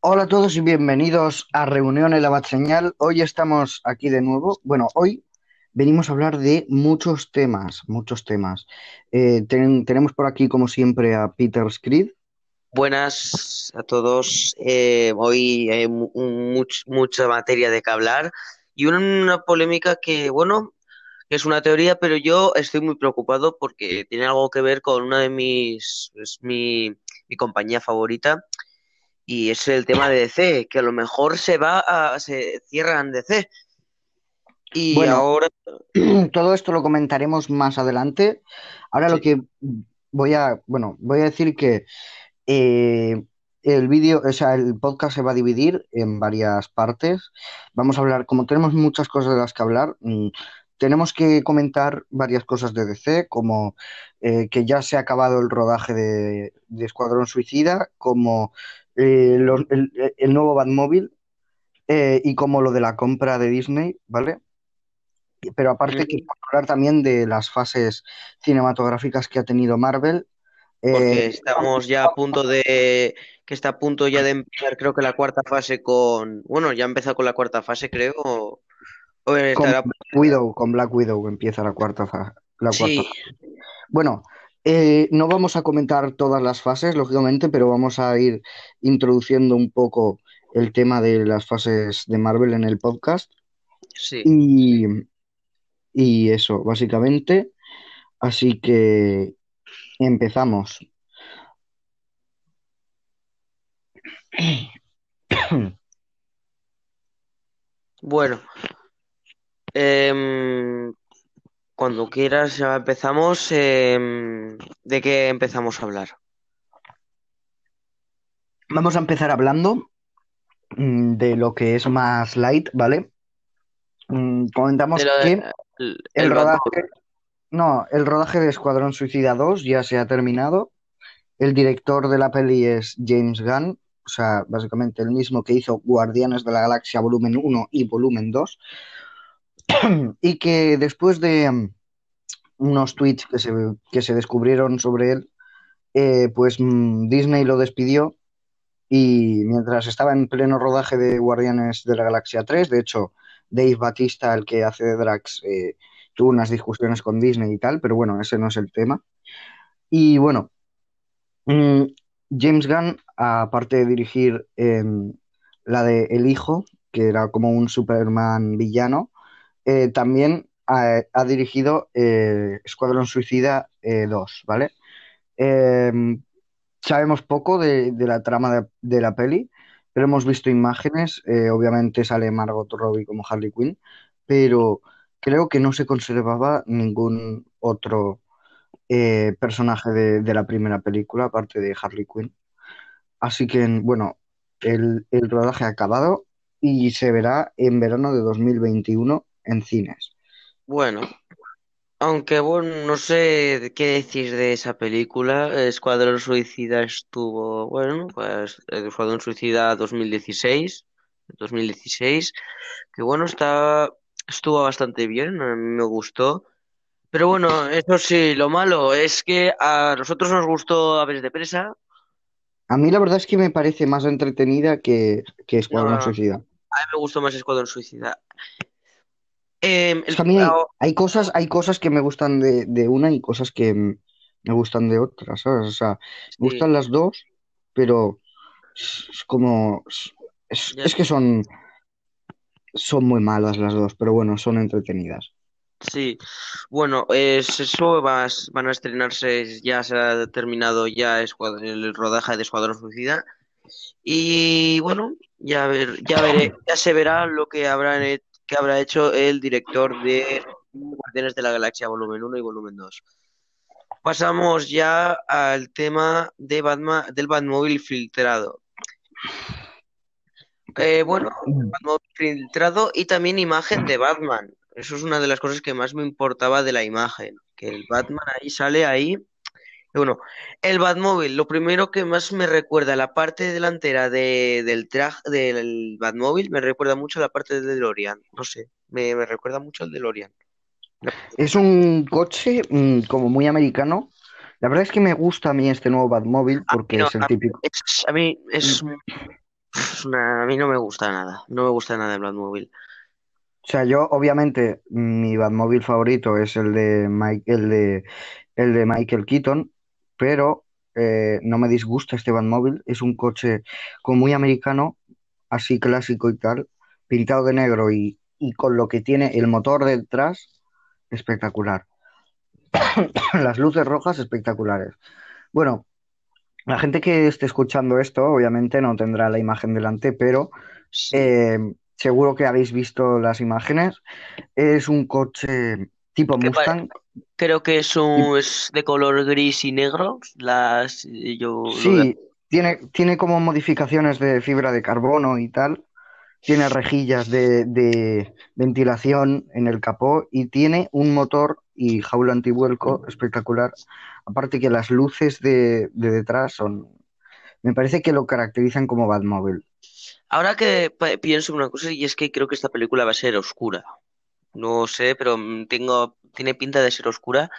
Hola a todos y bienvenidos a Reunión en la Bat Señal. Hoy estamos aquí de nuevo. Bueno, hoy venimos a hablar de muchos temas, muchos temas. Eh, ten- tenemos por aquí, como siempre, a Peter Screed. Buenas a todos. Eh, hoy hay mucha materia de que hablar y una polémica que, bueno, es una teoría, pero yo estoy muy preocupado porque tiene algo que ver con una de mis, es mi, mi compañía favorita y es el tema de DC, que a lo mejor se va a, se cierran DC y Bueno, ahora, todo esto lo comentaremos más adelante. Ahora lo que voy a, bueno, voy a decir que eh, el vídeo, o sea, el podcast se va a dividir en varias partes. Vamos a hablar, como tenemos muchas cosas de las que hablar, mm, tenemos que comentar varias cosas de DC, como eh, que ya se ha acabado el rodaje de, de Escuadrón Suicida, como eh, lo- el, el nuevo Batmóvil eh, y como lo de la compra de Disney, ¿vale? Pero aparte que Ujú. hablar también de las fases cinematográficas que ha tenido Marvel. porque Eh, estamos ya a punto de, que está a punto ya de empezar, creo que la cuarta fase con, bueno, ya ha empezado con la cuarta fase, creo, o, o con Black Widow, con Black Widow empieza la cuarta fa- la cuarta sí, fase. Bueno, eh, no vamos a comentar todas las fases, lógicamente, pero vamos a ir introduciendo un poco el tema de las fases de Marvel en el podcast. sí. Y, y eso, básicamente. Así que empezamos. Bueno, em, cuando quieras ya empezamos, em, ¿de qué empezamos a hablar? Vamos a empezar hablando mm, de lo que es más light, ¿vale? Mm, De comentamos de- que el, el el rodaje, no, el rodaje de Escuadrón Suicida 2 ya se ha terminado. El director de la peli es James Gunn, o sea, básicamente el mismo que hizo Guardianes de la Galaxia volumen uno y volumen 2, y que después de mm, unos tweets que se, que se descubrieron sobre él, eh, pues mm, Disney lo despidió y mientras estaba en pleno rodaje de Guardianes de la Galaxia 3, de hecho, Dave Batista, el que hace de Drax, eh, tuvo unas discusiones con Disney y tal, pero bueno, ese no es el tema. Y bueno, Mm, James Gunn, aparte de dirigir em, la de El Hijo, que era como un Superman villano, eh, también ha, dirigido eh, Escuadrón Suicida eh, 2, ¿vale? Em, sabemos poco de, la trama de, la peli, pero hemos visto imágenes, eh, obviamente sale Margot Robbie como Harley Quinn, pero creo que no se conservaba ningún otro eh, personaje de, la primera película, aparte de Harley Quinn. Así que, bueno, el rodaje ha acabado y se verá en verano de 2021 en cines. Bueno, aunque bueno, no sé qué decir de esa película. Escuadrón Suicida estuvo, bueno, pues Escuadrón Suicida 2016, 2016, que bueno, está, estuvo bastante bien, a mí me gustó. Pero bueno, eso sí, lo malo es que a nosotros nos gustó Aves de Presa. A mí la verdad es que me parece más entretenida que, que No, Escuadrón a mí Suicida. me gustó más Escuadrón Suicida. Es que el, a mí hay, hay cosas, hay cosas que me gustan de, de una y cosas que me gustan de otra, ¿sabes? O sea, me sí, gustan las dos, pero es, como... Es, es que son, son muy malas las dos, pero bueno, son entretenidas. Sí, bueno, es eso vas- van a estrenarse, ya se ha terminado ya el rodaje de Escuadrón Suicida y bueno, ya ver, ya veré, ya se verá lo que habrán he- que habrá hecho el director de Guardianes de la Galaxia Volumen uno y Volumen 2. Pasamos ya al tema de Batman, del Batmóvil filtrado. Eh, bueno, Batmóvil filtrado y también imagen de Batman. Eso es una de las cosas que más me importaba de la imagen, que el Batman ahí sale ahí. Y Bueno, el Batmóvil, lo primero que más me recuerda la parte delantera de- del traje del Batmóvil, me recuerda mucho a la parte del DeLorean. No sé, me, me recuerda mucho al DeLorean. Es un coche mm, como muy americano. La verdad es que me gusta a mí este nuevo Batmóvil porque no, es el típico. es, a mí es, es una- a mí no me gusta nada. No me gusta nada el Batmóvil. O sea, yo obviamente mi Batmóvil favorito es el de, Mike, el de, el de Michael Keaton, pero eh, no me disgusta este Batmóvil. Es un coche como muy americano, así clásico y tal, pintado de negro y, y con lo que tiene el motor detrás, espectacular. Las luces rojas espectaculares. Bueno, la gente que esté escuchando esto obviamente no tendrá la imagen delante, pero eh, seguro que habéis visto las imágenes. Es un coche tipo Mustang. creo que es, Y- un, es de color gris y negro. Las, yo lo veo. Sí, tiene, tiene como modificaciones de fibra de carbono y tal. Tiene rejillas de, de ventilación en el capó y tiene un motor y jaula antivuelco espectacular. Aparte que las luces de, de detrás son, me parece que lo caracterizan como Batmóvil. Ahora que pienso una cosa, y es que creo que esta película va a ser oscura. No sé, pero mm, tengo, tiene pinta de ser oscura.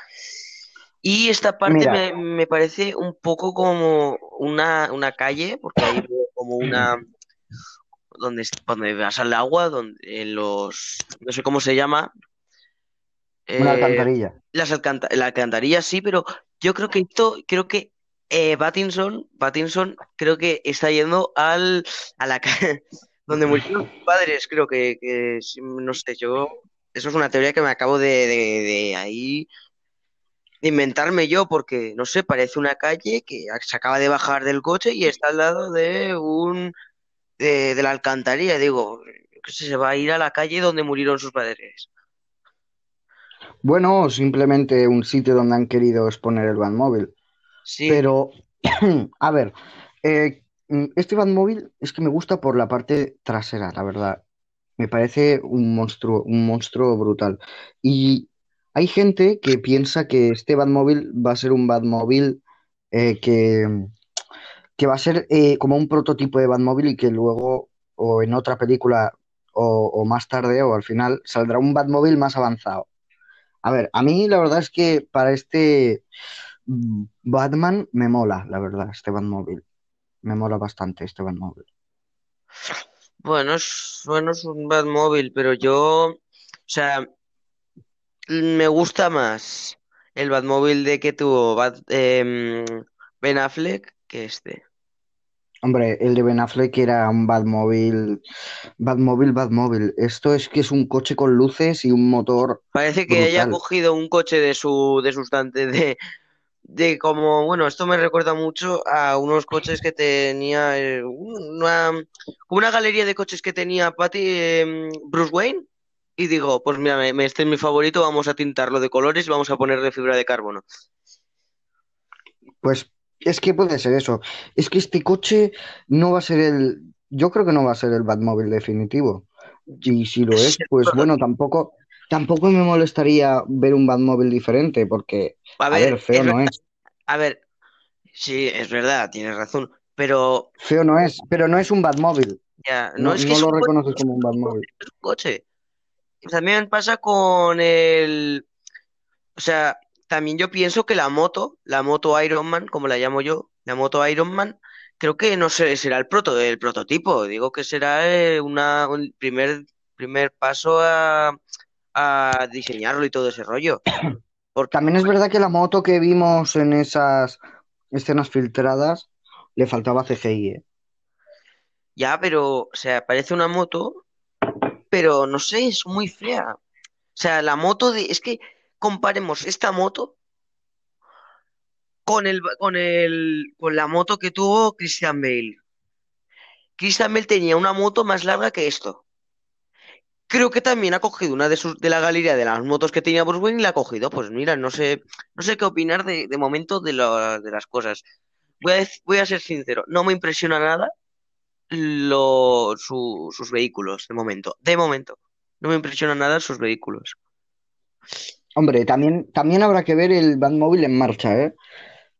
Y esta parte me, me parece un poco como una, una calle, porque veo como una, donde, donde vas al agua, donde en los, no sé cómo se llama, una eh, alcantarilla. las alcanta- la alcantarilla sí, pero yo creo que esto, creo que eh, Pattinson, Pattinson, creo que está yendo al, a la calle donde murieron sus padres, creo que, que no sé, yo, eso es una teoría que me acabo de, de, de ahí de inventarme yo, porque, no sé, parece una calle que se acaba de bajar del coche y está al lado de un, de, de la alcantarilla, digo, que se va a ir a la calle donde murieron sus padres. Bueno, simplemente un sitio donde han querido exponer el Batmóvil. Sí, Pero, a ver, eh, mm, este Batmóvil es que me gusta por la parte trasera, la verdad. Me parece un monstruo, un monstruo brutal. Y hay gente que piensa que este Batmóvil va a ser un Batmóvil eh, que, que va a ser eh, como un prototipo de Batmóvil y que luego, o en otra película, o, o más tarde, o al final, saldrá un Batmóvil más avanzado. A ver, a mí la verdad es que para este mm, Batman me mola, la verdad, este Batmóvil. Me mola bastante este Batmóvil. Bueno, es, bueno, es un Batmóvil, pero yo, o sea, me gusta más el Batmóvil de que tuvo Bat- em, Ben Affleck que este. Hombre, el de Ben Affleck era un Batmóvil, Batmóvil, Batmóvil. Esto es que es un coche con luces y un motor Parece que haya brutal. cogido un coche de su, de sustante, de, de como, bueno, esto me recuerda mucho a unos coches que tenía, eh, una, una galería de coches que tenía Patty, em, Bruce Wayne. Y digo, pues mira, me- este es mi favorito, vamos a tintarlo de colores y vamos a ponerle fibra de carbono. Pues es que puede ser eso. Es que este coche no va a ser el, yo creo que no va a ser el Batmóvil definitivo. Y si lo Es es, pues bueno, tampoco, tampoco me molestaría ver un Batmóvil diferente, porque, A a ver, ver, feo es no verdad, es. a ver, sí, es verdad, tienes razón, pero Feo no es, pero no es un Batmóvil. ya, no No, es que no es lo coche, reconoces es como un Batmóvil. es un coche. También pasa con el, o sea, también yo pienso que la moto, la moto Iron Man, como la llamo yo, la moto Iron Man, creo que no sé, será el proto, el prototipo, digo que será eh, una, un primer, primer paso a, a diseñarlo y todo ese rollo, porque También es verdad que la moto que vimos en esas escenas filtradas le faltaba CGI, ¿eh? ya, pero, o sea, parece una moto, pero no sé, es muy fea. O sea, la moto de, es que comparemos esta moto con el, con el, con la moto que tuvo Christian Bale. Christian Bale tenía una moto más larga que esto. Creo que también ha cogido una de sus, de la galería de las motos que tenía Bruce Wayne y la ha cogido. Pues mira, no sé, no sé qué opinar de, de momento de, las cosas. Voy a, voy a ser sincero, no me impresiona nada lo, su- sus vehículos de momento. De momento, no me impresiona nada sus vehículos. Hombre, también, también habrá que ver el Batmóvil en marcha, ¿eh?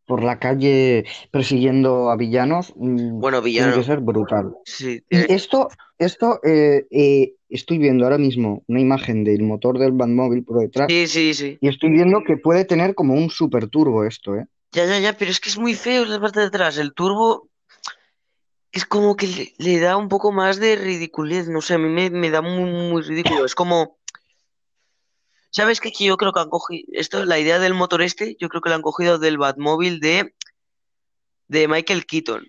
Por la calle persiguiendo a villanos, mm, Bueno, tiene que ser brutal. sí, Y esto, esto eh, eh, estoy viendo ahora mismo una imagen del motor del Batmóvil por detrás sí, sí, sí. y estoy viendo que puede tener como un super turbo esto, ¿eh? Ya, ya, ya, pero es que es muy feo la parte de atrás. El turbo es como que le, le da un poco más de ridiculez, no sé, a mí me, me da muy, muy ridículo. Es como, ¿sabes qué? Yo creo que han cogido, esto, la idea del motor este, yo creo que lo han cogido del Batmóvil de, de Michael Keaton.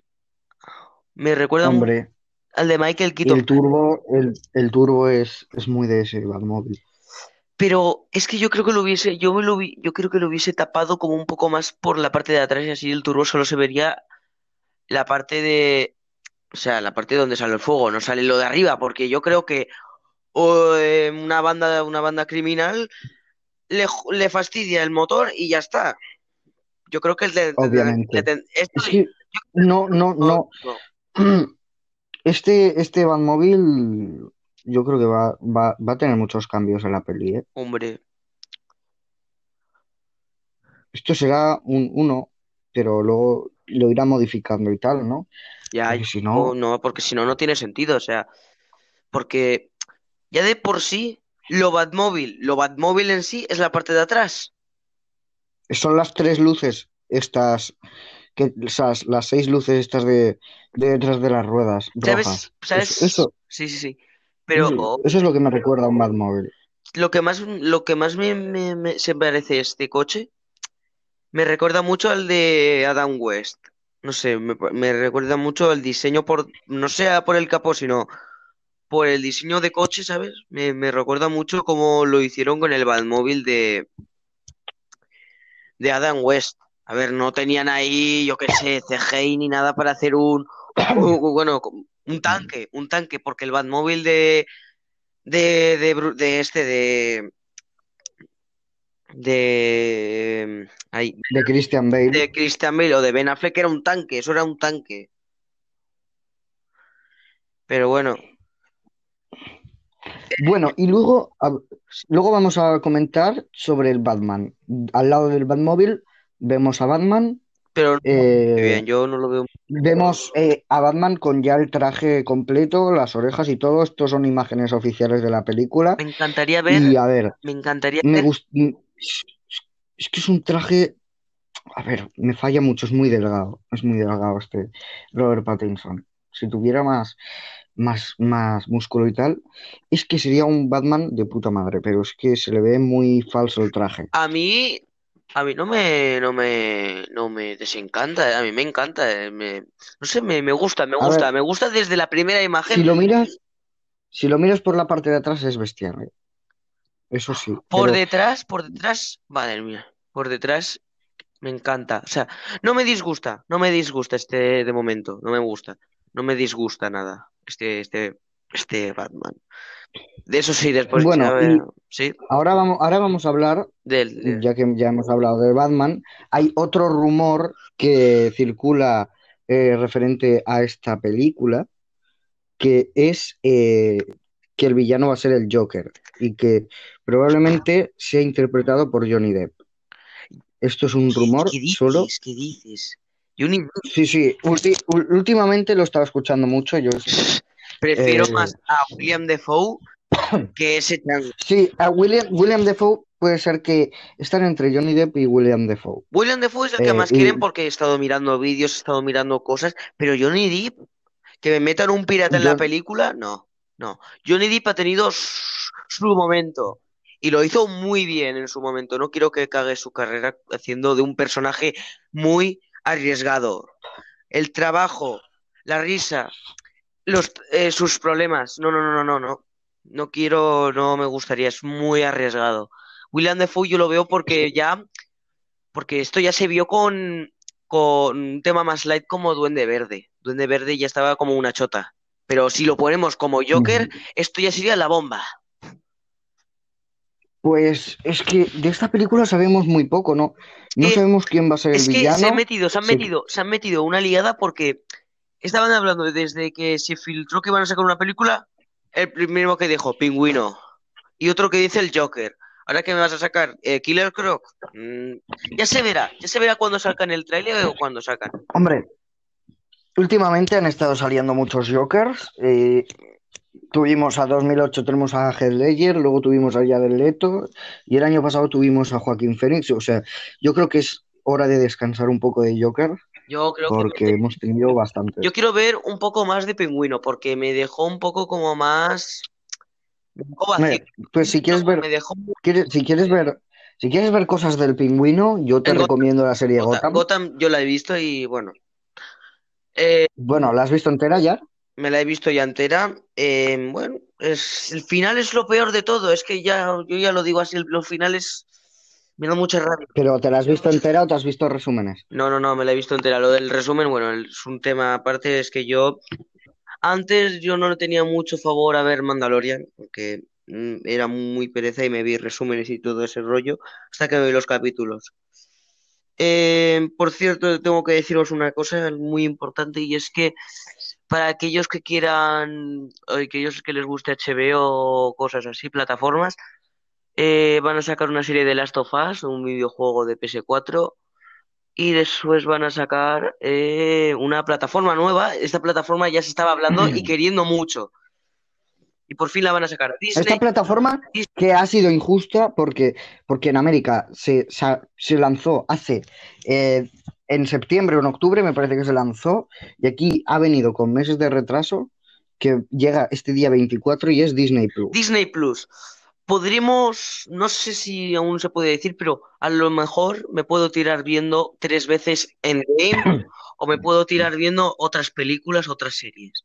Me recuerda Hombre, al de Michael y el Keaton, turbo, el, el turbo es, es muy de ese Batmóvil. pero es que yo creo que lo hubiese, yo me lo vi, yo creo que lo hubiese tapado como un poco más por la parte de atrás y así el turbo solo se vería la parte de, o sea, la parte donde sale el fuego, no sale lo de arriba, porque yo creo que o, eh, una banda, una banda criminal le, le fastidia el motor y ya está. Yo creo que le, esto Es que no, no, no. Este, este Batmóvil, yo creo que va, va, va a tener muchos cambios en la peli, ¿eh? Hombre, Esto será un uno, pero luego lo irá modificando y tal, ¿no? ya Porque si no, no, porque si no, no tiene sentido, o sea, porque ya de por sí, lo Batmóvil, lo Batmóvil en sí es la parte de atrás. son las tres luces estas, que, esas, las seis luces estas de, de detrás de las ruedas ¿Sabes? rojas. ¿Sabes? Eso, Sí, sí, sí. Pero eso, eso es lo que me recuerda a un Batmóvil. lo que más, lo que más me, me- me- se parece este coche me recuerda mucho al de Adam West. No sé, me, me recuerda mucho el diseño por, no sea por el capó, sino por el diseño de coche, ¿sabes? Me, me recuerda mucho cómo lo hicieron con el Batmóvil de, de Adam West. A ver, no tenían ahí, yo qué sé, CGI ni nada para hacer un, un- bueno, un tanque, un tanque, porque el Batmóvil de, de, de, de este, de, de, De Christian Bale. de Christian Bale o de Ben Affleck era un tanque, eso era un tanque. Pero bueno, Bueno, y luego, a- luego vamos a comentar sobre el Batman. Al lado del Batmóvil vemos a Batman. pero no, eh, bien, yo no lo veo. Vemos eh, a Batman con ya el traje completo, las orejas y todo. Estos son imágenes oficiales de la película. Me encantaría ver, Y a ver, me encantaría me ver. Es que es un traje. A ver, me falla mucho, es muy delgado. Es muy delgado este Robert Pattinson. Si tuviera más, más, más músculo y tal, es que sería un Batman de puta madre, pero es que se le ve muy falso el traje. a mí, a mí no me, no me, no me desencanta, a mí me encanta, eh, me, no sé, me, me gusta, me A gusta, ver, me gusta desde la primera si imagen. lo miras, si lo miras por la parte de atrás es bestial, ¿eh? Eso sí, Por pero detrás, por detrás, madre mía, por detrás me encanta. O sea, no me disgusta, no me disgusta este de momento, no me gusta, no me disgusta nada este, este, este Batman. De eso sí, después bueno, sí, ahora vamos, ahora vamos a hablar, del, ya que ya hemos hablado de Batman, hay otro rumor que circula eh, referente a esta película, que es eh, que el villano va a ser el Joker y que probablemente sea interpretado por Johnny Depp. Esto es un ¿Qué, rumor qué solo. dices? ¿Qué dices? Sí, sí, ulti- ul- últimamente lo estaba escuchando mucho. Yo, prefiero eh, más a William Defoe que ese sí, a William, William Defoe puede ser que están entre Johnny Depp y William Defoe. William Defoe es el que Eh, más y quieren porque he estado mirando vídeos, he estado mirando cosas, pero Johnny Depp, que me metan un pirata en la película, no, no. Johnny Depp ha tenido su, su momento y lo hizo muy bien en su momento. No quiero que cague su carrera haciendo de un personaje muy arriesgado. El trabajo, la risa, los, eh, sus problemas. No, no, no, no, no, no. No quiero, no me gustaría, es muy arriesgado. William Defoe yo lo veo porque ya, porque esto ya se vio con, con un tema más light como Duende Verde. Duende Verde ya estaba como una chota. Pero si lo ponemos como Joker, esto ya sería la bomba. Pues es que de esta película sabemos muy poco, ¿no? No Eh, sabemos quién va a ser el Es que villano. se han metido, se han Sí. metido, se han metido una liada porque estaban hablando desde que se filtró que iban a sacar una película, el primero que dijo Pingüino y otro que dice el Joker. Ahora que me vas a sacar eh, Killer Croc, Mm, ya se verá, ya se verá cuando sacan el tráiler o cuando sacan. Hombre, últimamente han estado saliendo muchos Jokers. eh, tuvimos a 2008, tenemos a Heath Ledger, luego tuvimos a Jared Leto y el año pasado tuvimos a Joaquín Phoenix. O sea, yo creo que es hora de descansar un poco de Joker. Yo creo que porque hemos tenido bastante. yo quiero ver un poco más de Pingüino, porque me dejó un poco como más. Dejó. Hombre, Pues si quieres ver, Me dejó muy- quieres- si quieres ver, si quieres ver cosas del pingüino, yo te El Gotham- recomiendo la serie Gotham. Gotham. Gotham yo la he visto y bueno. Eh, Bueno, ¿la has visto entera ya? Me la he visto ya entera. Eh, bueno, es, el final es lo peor de todo. Es que ya, yo ya lo digo así, el- los finales me dan mucha rabia. ¿Pero te la has visto entera o te has visto resúmenes? No, no, no, me la he visto entera. Lo del resumen, bueno, es un tema aparte, es que yo antes yo no le tenía mucho favor a ver Mandalorian, porque mm, era muy pereza y me vi resúmenes y todo ese rollo, hasta que me vi los capítulos. Eh, por cierto, tengo que deciros una cosa muy importante y es que para aquellos que quieran, o aquellos que les guste HBO o cosas así, plataformas, eh, van a sacar una serie de Last of Us, un videojuego de PS4. Y después van a sacar eh, una plataforma nueva. Esta plataforma ya se estaba hablando y queriendo mucho. Y por fin la van a sacar. Esta Disney. plataforma que ha sido injusta porque, porque en América se, se, se lanzó hace eh, en septiembre o en octubre, me parece que se lanzó, y aquí ha venido con meses de retraso, que llega este día 24 y es Disney Plus. Disney Plus. Podremos, no sé si aún se puede decir, pero a lo mejor me puedo tirar viendo tres veces Endgame o me puedo tirar viendo otras películas, otras series.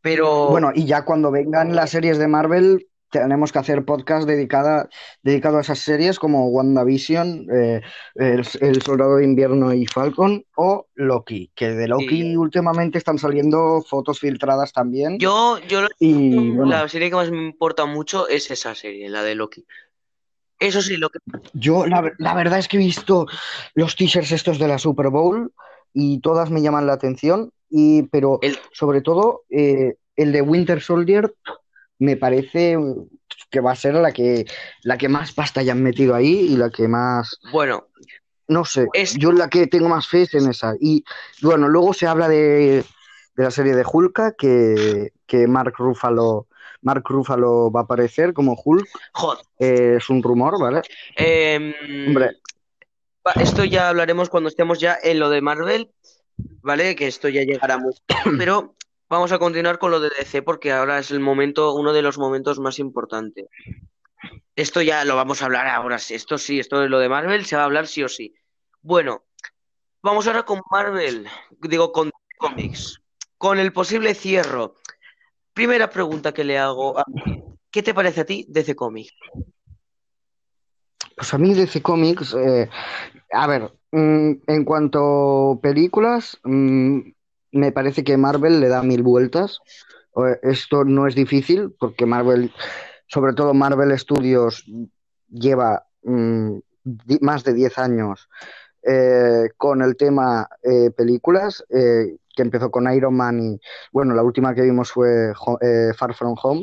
Pero Bueno, y ya cuando vengan las series de Marvel, tenemos que hacer podcast dedicada, dedicado a esas series como WandaVision, eh, el, el Soldado de Invierno y Falcon o Loki, que de Loki Sí. últimamente están saliendo fotos filtradas también. yo, yo lo- Y bueno, la serie que más me importa mucho es esa serie, la de Loki. Eso sí, lo que yo la, la verdad es que he visto los teasers estos de la Super Bowl y todas me llaman la atención, y, pero el, sobre todo eh, el de Winter Soldier me parece que va a ser la que, la que más pasta hayan metido ahí y la que más, bueno, no sé, es yo la que tengo más fe es en esa. Y bueno, luego se habla de, de la serie de Hulk, que, que Mark Ruffalo, Mark Ruffalo va a aparecer como Hulk, joder. eh, es un rumor, ¿vale? Em, Hombre, esto ya hablaremos cuando estemos ya en lo de Marvel, ¿vale? Que esto ya llegará muy pero vamos a continuar con lo de DC porque ahora es el momento, uno de los momentos más importantes. Esto ya lo vamos a hablar ahora, sí, esto sí, esto de lo de Marvel se va a hablar sí o sí. Bueno, vamos ahora con Marvel, digo con cómics, con el posible cierre. Primera pregunta que le hago, a- ¿qué te parece a ti DC Comics? pues a mí DC Comics, eh, a ver, mm, en cuanto a películas, mm, me parece que Marvel le da mil vueltas. Esto no es difícil porque Marvel, sobre todo Marvel Studios, lleva mm, más de 10 años eh, con el tema eh, películas, eh, que empezó con Iron Man y, bueno, la última que vimos fue Far From Home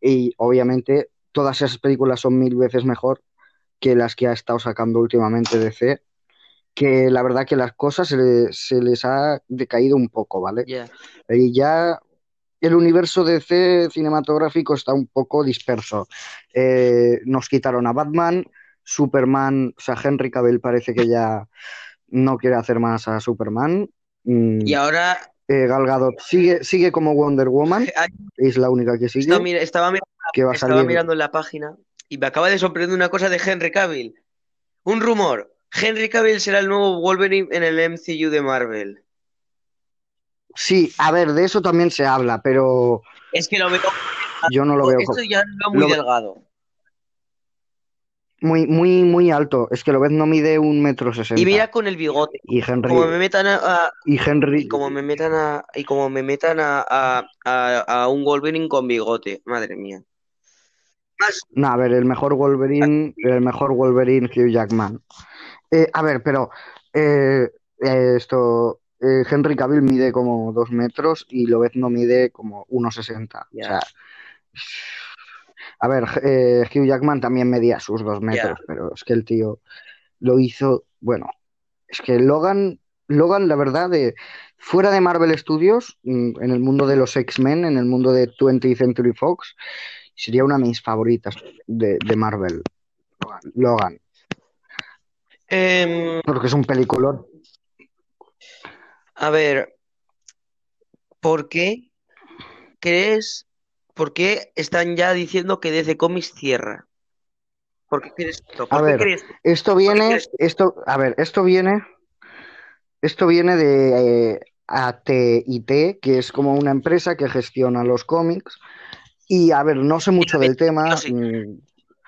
y obviamente todas esas películas son mil veces mejor que las que ha estado sacando últimamente DC, que la verdad que las cosas se, le- se les ha decaído un poco, ¿vale? Y ya el universo DC cinematográfico está un poco disperso. Eh, nos quitaron a Batman, Superman, o sea, Henry Cavill parece que ya no quiere hacer más a Superman. Mm, Y ahora eh, Gal Gadot sigue, sigue como Wonder Woman, es la única que sigue, Estaba, mira- estaba mirando, que va a estaba salir. mirando en la página y me acaba de sorprender una cosa de Henry Cavill. Un rumor. Henry Cavill será el nuevo Wolverine en el MCU de Marvel. Sí, a ver, de eso también se habla, pero Es que lo veo. yo no lo veo Esto ya lo veo muy lo delgado. muy, muy, muy alto. Es que lo ves no mide un metro sesenta. Y mira con el bigote. Y Henry, Como me metan a, a- y Henry, y como me metan a y como me metan a, a, a- un Wolverine con bigote. Madre mía. Más no, a ver, el mejor Wolverine, el mejor Wolverine Hugh Jackman. Eh, a ver, pero eh, eh, esto, eh, Henry Cavill mide como dos metros y Lobezno mide como 1,60. O Ya. sea, a ver, eh, Hugh Jackman también medía sus dos metros, pero es que el tío lo hizo, bueno, es que Logan, Logan, la verdad, de fuera de Marvel Studios, mm, en el mundo de los X-Men, en el mundo de 20th Century Fox, sería una de mis favoritas de, de Marvel. Logan, Em, porque es un peliculón. A ver, ¿por qué crees, por qué están ya diciendo que DC Comics cierra? ¿Por qué crees esto? ¿Por A qué ver, crees? esto ¿Por qué viene, esto, a ver, esto viene, esto viene de eh, AT&T, que es como una empresa que gestiona los cómics. Y a ver, no sé mucho del tema. sí.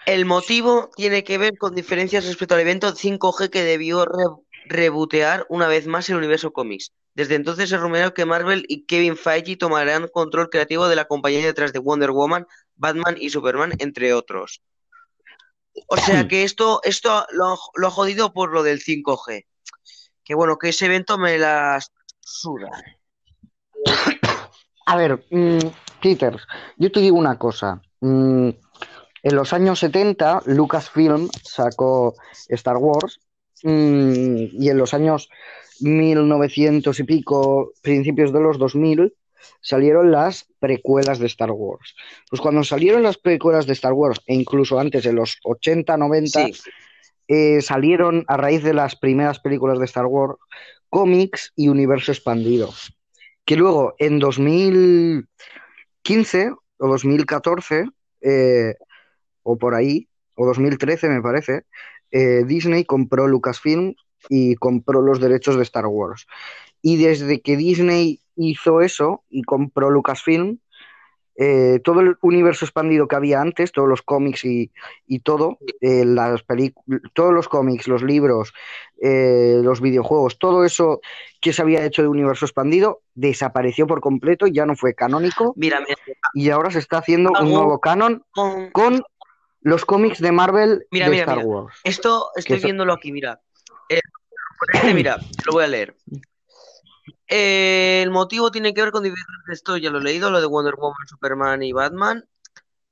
El motivo tiene que ver con diferencias respecto al evento 5G que debió re- rebotear una vez más el universo cómics. Desde entonces se rumoreó que Marvel y Kevin Feige tomarán control creativo de la compañía detrás de Wonder Woman, Batman y Superman, entre otros. O sea que esto, esto lo, ha jodido por lo del 5G. Que bueno, que ese evento me la suda. A ver, mm, Peter, yo te digo una cosa. Mm, en los años 70, Lucasfilm sacó Star Wars mm, y en los años 1900 y pico, principios de los 2000, salieron las precuelas de Star Wars. Pues cuando salieron las precuelas de Star Wars, e incluso antes, en los 80, 90, Sí, eh, salieron a raíz de las primeras películas de Star Wars cómics y universo expandido. Que luego en 2015 o 2014, eh, o por ahí, o 2013 me parece, eh, Disney compró Lucasfilm y compró los derechos de Star Wars. Y desde que Disney hizo eso y compró Lucasfilm, eh, todo el universo expandido que había antes, todos los cómics y, y todo, eh, las todos los cómics, los libros, eh, los videojuegos, todo eso que se había hecho de universo expandido desapareció por completo, ya no fue canónico mira, mira, y ahora se está haciendo un nuevo canon con los cómics de Marvel Mira, de mira, Star mira. Wars. Esto estoy viéndolo aquí, mira. Eh, este, mira, lo voy a leer. Eh, el motivo tiene que ver con diferentes, esto ya lo he leído, lo de Wonder Woman, Superman y Batman.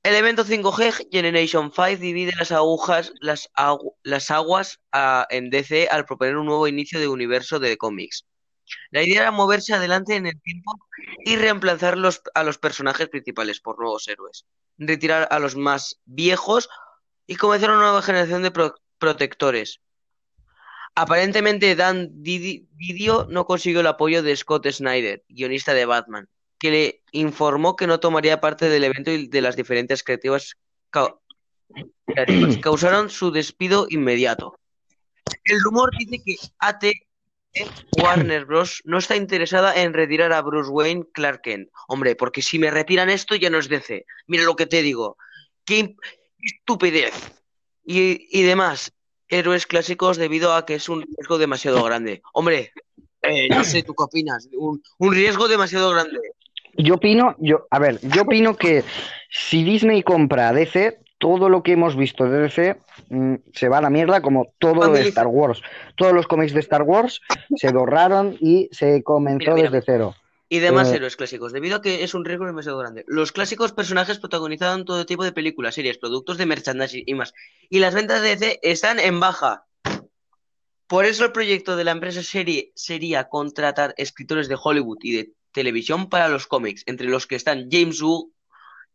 El evento 5G Generation 5 divide las agujas, las, agu- las aguas ah, en DC al proponer un nuevo inicio de universo de cómics. La idea era moverse adelante en el tiempo y reemplazar a los personajes principales por nuevos héroes, retirar a los más viejos y comenzar una nueva generación de pro- protectores. Aparentemente Dan Didi- Didio no consiguió el apoyo de Scott Snyder, guionista de Batman, que le informó que no tomaría parte del evento y de las diferentes creativas. causaron su despido inmediato. El rumor dice que AT Warner Bros. no está interesada en retirar a Bruce Wayne Clark Kent. Hombre, porque si me retiran esto ya no es DC. Mira lo que te digo. Qué, estupidez. Y, y demás, héroes clásicos debido a que es un riesgo demasiado grande. Hombre, eh, no sé, ¿tú qué opinas? Un, un riesgo demasiado grande. Yo opino, yo, a ver, yo opino que si Disney compra DC, todo lo que hemos visto de DC mm, se va a la mierda, como todo lo de Star Wars. Todos los cómics de Star Wars se borraron y se comenzó Mira, mira, desde cero. Y demás Eh. héroes clásicos, debido a que es un riesgo demasiado grande. Los clásicos personajes protagonizaron todo tipo de películas, series, productos de merchandising y más. Y las ventas de DC están en baja. Por eso el proyecto de la empresa serie sería contratar escritores de Hollywood y de televisión para los cómics, entre los que están James Wu,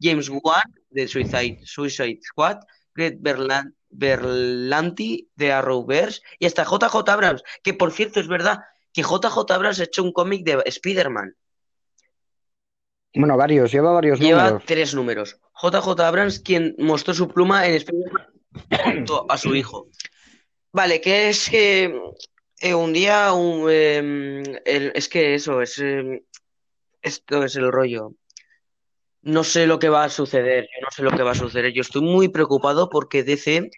James Wan de Suicide, Suicide Squad, Greg Berlan- Berlanti de Arrowverse y hasta JJ Abrams, que por cierto es verdad que JJ Abrams ha hecho un cómic de Spider-Man. Bueno, varios, lleva varios Lleva números. tres números. JJ Abrams, quien mostró su pluma en Spider-Man junto a su hijo. Vale, que es que eh, un día un, em, el- es que eso es em, esto es el rollo. No sé lo que va a suceder, yo no sé lo que va a suceder. Yo estoy muy preocupado porque DC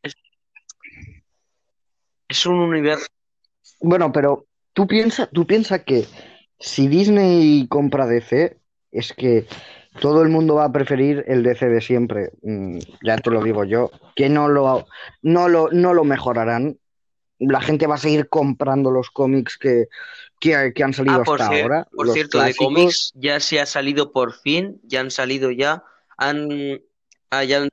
es, un universo. Bueno, pero tú piensas, tú piensas que si Disney compra DC, es que todo el mundo va a preferir el DC de siempre. Mm, ya te lo digo yo, que no lo, no lo, no lo mejorarán. La gente va a seguir comprando los cómics que, que, que han salido Ah, hasta ahora. por los cierto, de cómics ya se ha salido por fin, ya han salido ya, han, ah, ya, han-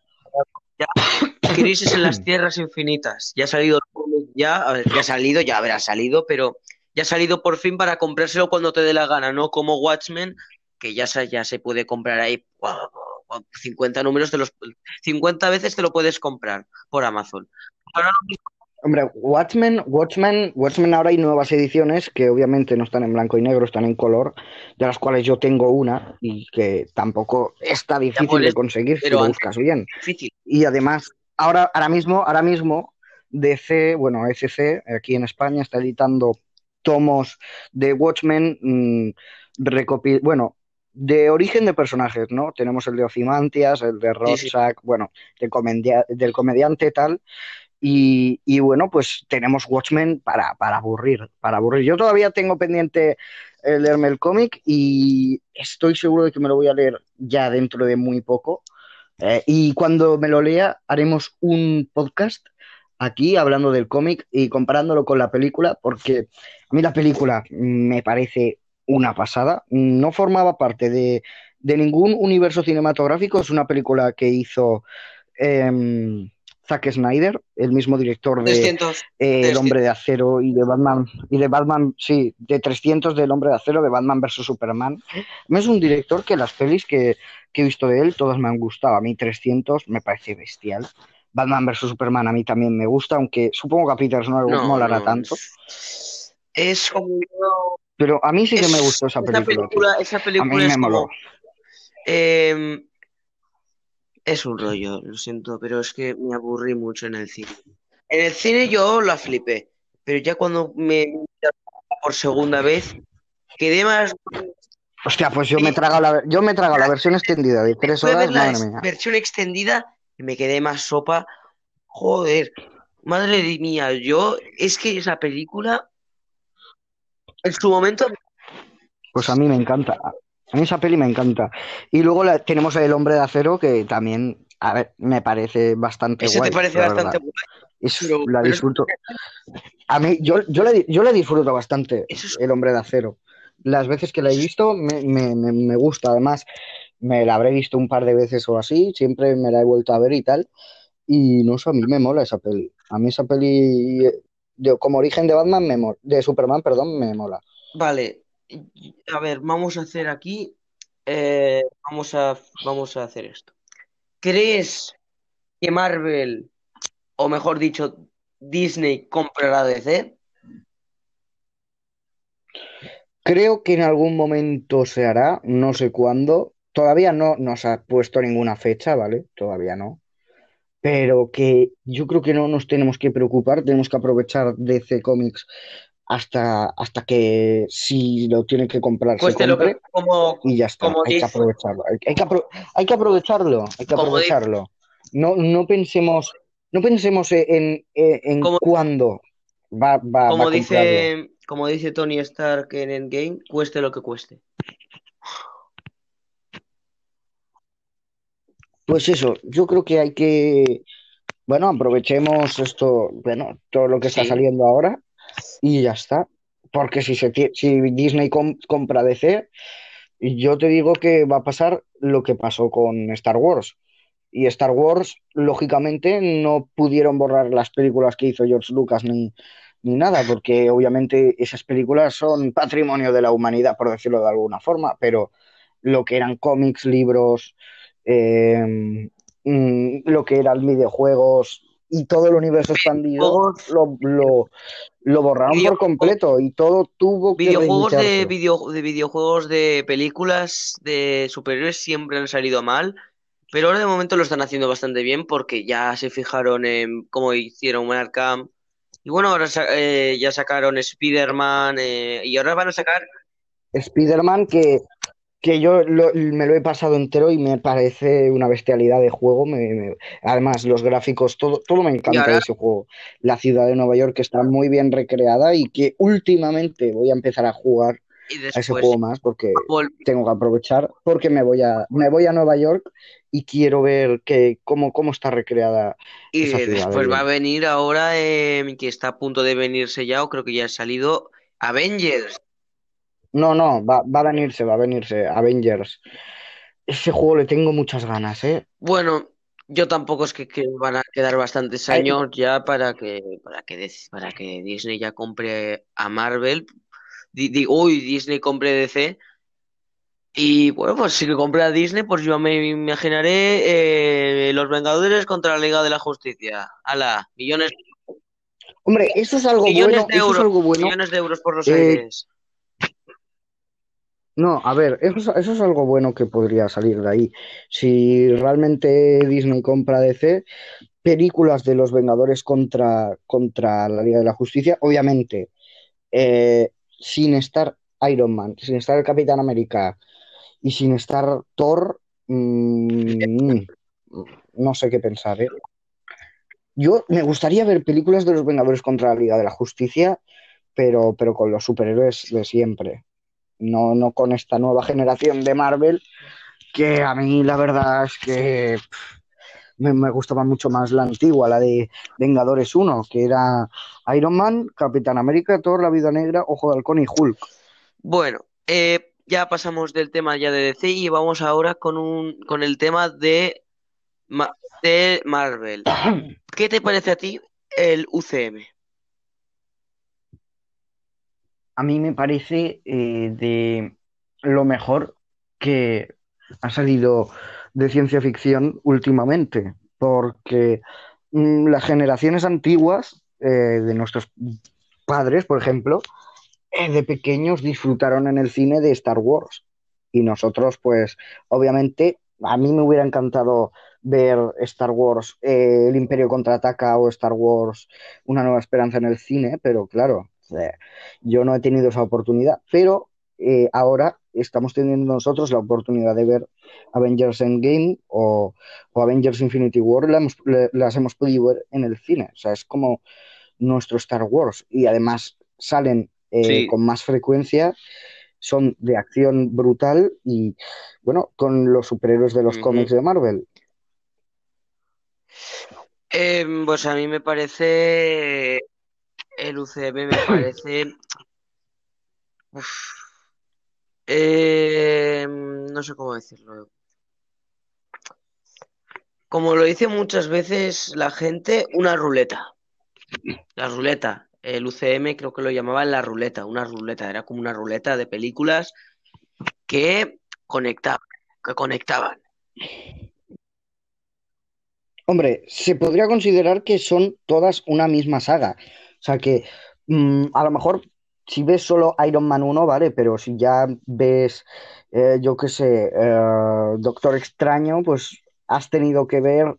ya- Crisis en las Tierras Infinitas, ya ha salido el cómic, ya, ver, ya ha salido, ya habrá salido, pero ya ha salido por fin para comprárselo cuando te dé la gana, no como Watchmen, que ya se, ya se puede comprar ahí, guau, 50 números, de los 50 veces te lo puedes comprar por Amazon. Ahora lo mismo Hombre, Watchmen, Watchmen, Watchmen ahora hay nuevas ediciones que obviamente no están en blanco y negro, están en color, de las cuales yo tengo una y que tampoco está difícil de conseguir si lo buscas bien. Difícil. Y además, ahora, ahora mismo, ahora mismo, DC, bueno, SC, aquí en España, está editando tomos de Watchmen, mmm, bueno, de origen de personajes, ¿no? Tenemos el de Ozymandias, el de Rorschach, bueno, del comediante tal, y, bueno, pues tenemos Watchmen para, para, aburrir, para aburrir. Yo todavía tengo pendiente leerme el cómic y estoy seguro de que me lo voy a leer ya dentro de muy poco. Eh, y cuando me lo lea, haremos un podcast aquí hablando del cómic y comparándolo con la película, porque a mí la película me parece una pasada. No formaba parte de, de ningún universo cinematográfico, es una película que hizo... Eh, Zack Snyder, el mismo director de eh, El Hombre de Acero y de Batman, y de Batman, sí, de 300 del Hombre de Acero, de Batman vs. Superman. Es un director que las pelis que, he visto de él, todas me han gustado. A mí 300 me parece bestial. Batman vs. Superman a mí también me gusta, aunque supongo que a Peters no le no, molará tanto. Es como... Pero a mí sí que me gustó esa película. Esa película, es Como, eh, es un rollo, lo siento, pero es que me aburrí mucho en el cine. En el cine yo la flipé, pero ya cuando me por segunda vez quedé más. Hostia, pues yo me trago la, yo me trago la versión extendida de tres horas, madre mía. Versión extendida y me quedé más sopa. Joder, madre mía, yo es que esa película en su momento. Pues a mí me encanta. A mí esa peli me encanta. Y luego tenemos El Hombre de Acero, que también, a ver, me parece bastante Ese te parece bastante guay. la disfruto. A mí, yo, yo, le, yo le disfruto bastante El Hombre de Acero. Las veces que la he visto me, me, me, gusta. Además, me la habré visto un par de veces o así. Siempre me la he vuelto a ver y tal. Y no sé, a mí me mola esa peli. A mí esa peli, como origen de Batman, me mola. De Superman, perdón, me mola. Vale, a ver, vamos a hacer aquí, eh, vamos a, vamos a hacer esto. ¿Crees que Marvel, o mejor dicho, Disney comprará DC? Creo que en algún momento se hará, no sé cuándo. Todavía no nos ha puesto ninguna fecha, ¿vale? Todavía no. Pero que yo creo que no nos tenemos que preocupar, tenemos que aprovechar DC Comics hasta, hasta que si lo tienen que comprar se compre como, y ya está, hay que aprovecharlo. Hay, que hay, que aprovecharlo, hay que aprovecharlo. No, no pensemos, no pensemos en, en, cuándo va, va, como dice Como dice Tony Stark en Endgame, cueste lo que cueste. Pues eso, yo creo que hay que, bueno, aprovechemos esto, bueno, todo lo que está saliendo ahora y ya está. Porque si, se, si Disney compra DC, yo te digo que va a pasar lo que pasó con Star Wars. Y Star Wars, lógicamente, no pudieron borrar las películas que hizo George Lucas ni, ni nada, porque obviamente esas películas son patrimonio de la humanidad, por decirlo de alguna forma, pero lo que eran cómics, libros, eh, mm, lo que eran videojuegos, y todo el universo expandido lo, lo, lo borraron por completo y todo tuvo que videojuegos de, video, de videojuegos de películas de superiores siempre han salido mal pero ahora de momento lo están haciendo bastante bien porque ya se fijaron en cómo hicieron Arkham y bueno ahora eh, ya sacaron Spider-Man eh, y ahora van a sacar Spider-Man que que yo me lo he pasado entero y me parece una bestialidad de juego. además, los gráficos, todo, todo me encanta de ese juego. La ciudad de Nueva York está muy bien recreada y que últimamente voy a empezar a jugar a ese juego más porque tengo que aprovechar porque me voy a me voy a Nueva York y quiero ver que cómo, cómo está recreada y después va a venir ahora eh, que está a punto de venirse ya o creo que ya ha salido Avengers no, no, va, va a venirse, va a venirse. Avengers. Ese juego le tengo muchas ganas, ¿eh? Bueno, yo tampoco es que, van a quedar bastantes años ya para que, para que, para que Disney ya compre a Marvel. Digo, uy, Disney compre DC. Y bueno, pues si que compre a Disney, pues yo me imaginaré eh, Los Vengadores contra la Liga de la Justicia. la millones. Hombre, eso es algo millones bueno, de eso es euros, algo bueno. millones de euros por los Eh, aires. No, a ver, eso es, eso es algo bueno que podría salir de ahí. Si realmente Disney compra DC, películas de los Vengadores contra, contra la Liga de la Justicia, obviamente, eh, sin estar Iron Man, sin estar el Capitán América y sin estar Thor, mm, no sé qué pensar, ¿eh? Yo me gustaría ver películas de los Vengadores contra la Liga de la Justicia, pero, pero con los superhéroes de siempre. No, no con esta nueva generación de Marvel, que a mí la verdad es que me, me gustaba mucho más la antigua, la de Vengadores uno, que era Iron Man, Capitán América, Thor, La Vida Negra, Ojo de Halcón y Hulk. Bueno, eh, ya pasamos del tema ya de DC y vamos ahora con un con el tema de, de Marvel. ¿Qué te parece a ti el UCM? A mí me parece eh, de lo mejor que ha salido de ciencia ficción últimamente, porque mm, las generaciones antiguas eh, de nuestros padres, por ejemplo, eh, de pequeños disfrutaron en el cine de Star Wars. Y nosotros, pues, obviamente, a mí me hubiera encantado ver Star Wars, El Imperio contraataca o Star Wars, Una nueva esperanza en el cine, pero claro, yo no he tenido esa oportunidad. Pero eh, ahora estamos teniendo nosotros la oportunidad de ver Avengers Endgame o, o Avengers Infinity War, la hemos- le- las hemos podido ver en el cine. O sea, es como nuestro Star Wars y además salen eh, Sí. con más frecuencia, son de acción brutal y bueno, con los superhéroes de los cómics de Marvel. Em, pues a mí me parece el UCM me parece uf, em, no sé cómo decirlo. Como lo dice muchas veces la gente, una ruleta. La ruleta. El UCM creo que lo llamaban la ruleta, una ruleta. Era como una ruleta de películas que conectaban, que conectaban. Hombre, se podría considerar que son todas una misma saga. O sea que mm, a lo mejor si ves solo Iron Man uno ¿vale? Pero si ya ves, eh, yo qué sé, eh, Doctor Extraño, pues has tenido que ver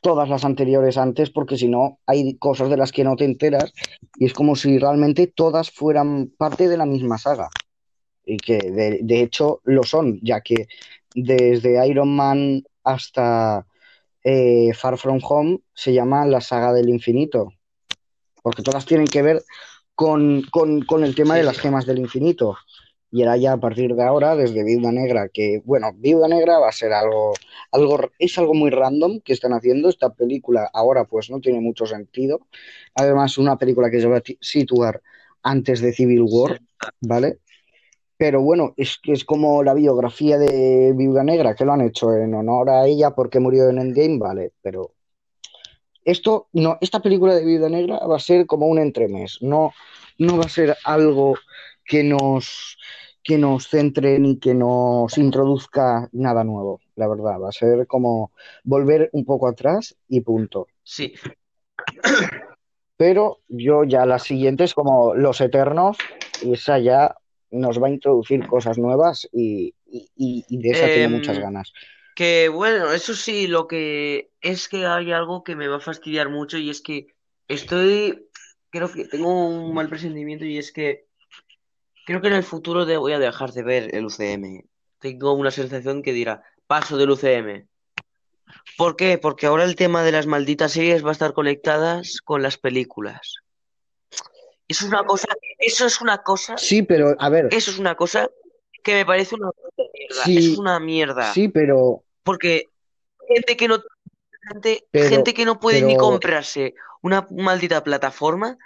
todas las anteriores antes, porque si no, hay cosas de las que no te enteras y es como si realmente todas fueran parte de la misma saga. Y que de, de hecho lo son, ya que desde Iron Man hasta eh, Far From Home se llama la saga del infinito, porque todas tienen que ver con, con, con el tema Sí, de las gemas del infinito. Y era ya a partir de ahora, desde Viuda Negra, que bueno, Viuda Negra va a ser algo, algo, es algo muy random que están haciendo. Esta película ahora pues no tiene mucho sentido. Además, una película que se va a situar antes de Civil War, ¿vale? Pero bueno, es que es como la biografía de Viuda Negra, que lo han hecho en honor a ella porque murió en Endgame, vale, pero esto no, esta película de Viuda Negra va a ser como un entremés, no, no va a ser algo que nos, que nos centre ni que nos introduzca nada nuevo, la verdad, va a ser como volver un poco atrás y punto. Sí. Pero yo ya la siguiente es como Los Eternos, y esa ya nos va a introducir cosas nuevas y, y- de esa tengo muchas Em, ganas. Que bueno, eso sí, lo que es que hay algo que me va a fastidiar mucho y es que estoy, creo que tengo un mal presentimiento y es que creo que en el futuro de- voy a dejar de ver el UCM. Tengo una sensación que dirá, paso del UCM. ¿Por qué? Porque ahora el tema de las malditas series va a estar conectadas con las películas. Eso es una cosa, eso es una cosa, Sí, pero a ver, eso es una cosa que me parece una mierda. Es una mierda. sí, pero, Porque gente que no, gente, pero, gente que no puede ni comprarse una maldita plataforma,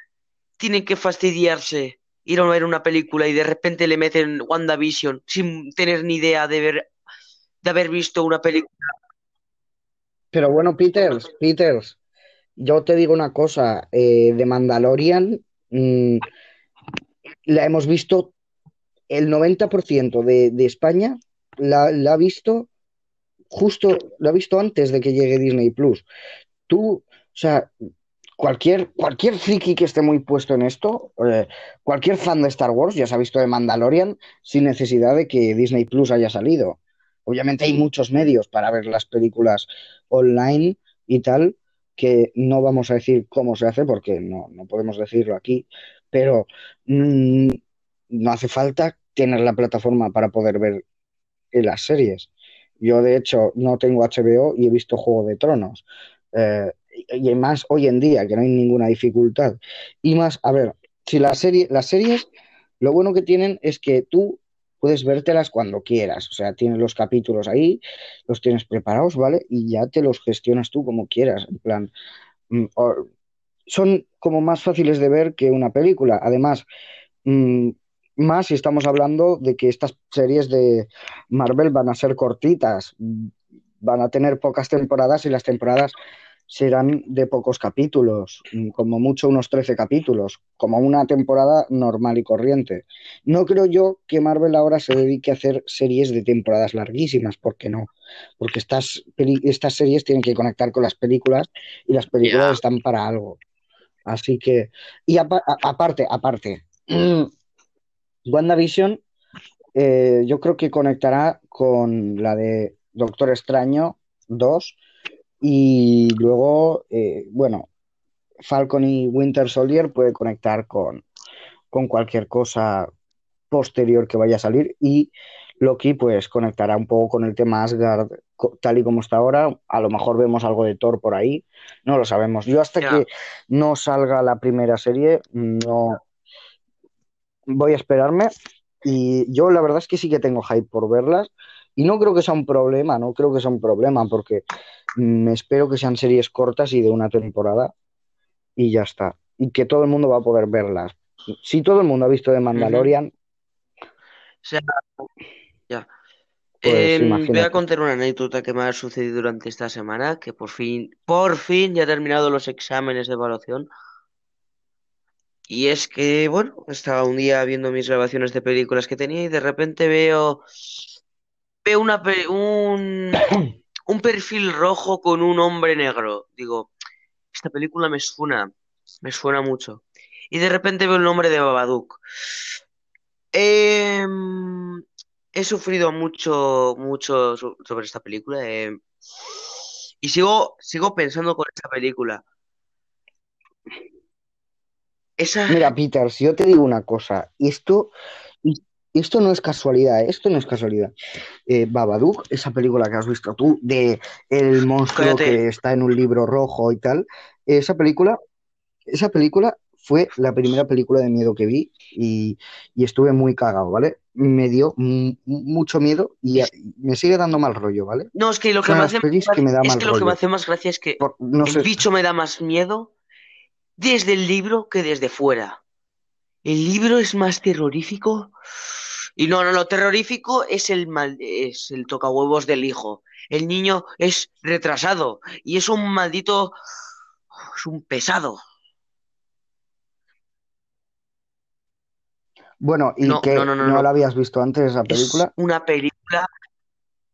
tienen que fastidiarse, ir a ver una película y de repente le meten WandaVision sin tener ni idea de ver, de haber visto una película. pero bueno, Peters, Peters, yo te digo una cosa, eh, de Mandalorian, mm, la hemos visto, el 90% de, de España la, la ha visto justo, la ha visto antes de que llegue Disney Plus. Tú, o sea, cualquier, cualquier friki que esté muy puesto en esto, eh, cualquier fan de Star Wars ya se ha visto de Mandalorian sin necesidad de que Disney Plus haya salido. Obviamente hay muchos medios para ver las películas online y tal, que no vamos a decir cómo se hace porque no, no podemos decirlo aquí, pero mmm, no hace falta tener la plataforma para poder ver las series. Yo, de hecho, no tengo HBO y he visto Juego de Tronos. Eh, y más hoy en día, que no hay ninguna dificultad. Y más, a ver, si la serie, las series, lo bueno que tienen es que tú puedes vértelas cuando quieras. O sea, tienes los capítulos ahí, los tienes preparados, ¿vale? Y ya te los gestionas tú como quieras. En plan, mm, son como más fáciles de ver que una película. Además, mmm, más si estamos hablando de que estas series de Marvel van a ser cortitas, van a tener pocas temporadas y las temporadas serán de pocos capítulos, como mucho unos 13 capítulos, como una temporada normal y corriente. No creo yo que Marvel ahora se dedique a hacer series de temporadas larguísimas, porque no, porque estas, estas series tienen que conectar con las películas y las películas yeah. están para algo. Así que, y aparte, aparte, WandaVision eh, yo creo que conectará con la de Doctor Extraño 2 y luego, eh, bueno, Falcon y Winter Soldier puede conectar con, con cualquier cosa posterior que vaya a salir y Loki pues conectará un poco con el tema Asgard tal y como está ahora. A lo mejor vemos algo de Thor por ahí, no lo sabemos. Yo hasta yeah. que no salga la primera serie no voy a esperarme y yo la verdad es que sí que tengo hype por verlas y no creo que sea un problema, no creo que sea un problema porque me espero que sean series cortas y de una temporada y ya está. Y que todo el mundo va a poder verlas. Si todo el mundo ha visto The Mandalorian... Uh -huh. O sea, ya. Pues, eh, voy a contar una anécdota que me ha sucedido durante esta semana, que por fin, por fin ya he terminado los exámenes de evaluación. Y es que, bueno, estaba un día viendo mis grabaciones de películas que tenía y de repente veo, veo una, un, un perfil rojo con un hombre negro. Digo, esta película me suena, me suena mucho. Y de repente veo el nombre de Babadook. Eh, he sufrido mucho, mucho sobre esta película. Eh, y sigo, sigo pensando con esta película. Esa... Mira, Peter, si yo te digo una cosa, esto, esto no es casualidad, ¿eh? esto no es casualidad. Eh, Babadook, esa película que has visto tú, de el monstruo Cállate. que está en un libro rojo y tal, esa película, esa película fue la primera película de miedo que vi y, y estuve muy cagado, ¿vale? Me dio mucho miedo y me sigue dando mal rollo, ¿vale? No, es que lo que, me hace, que, me da es que lo que me hace más gracia es que Por, no el sé. bicho me da más miedo desde el libro que desde fuera. El libro es más terrorífico. Y no, no, lo terrorífico es el mal, es el tocahuevos del hijo. El niño es retrasado y es un maldito, es un pesado. Bueno, ¿y No, que no, no, no, no, no. la habías visto antes esa Es película? una película,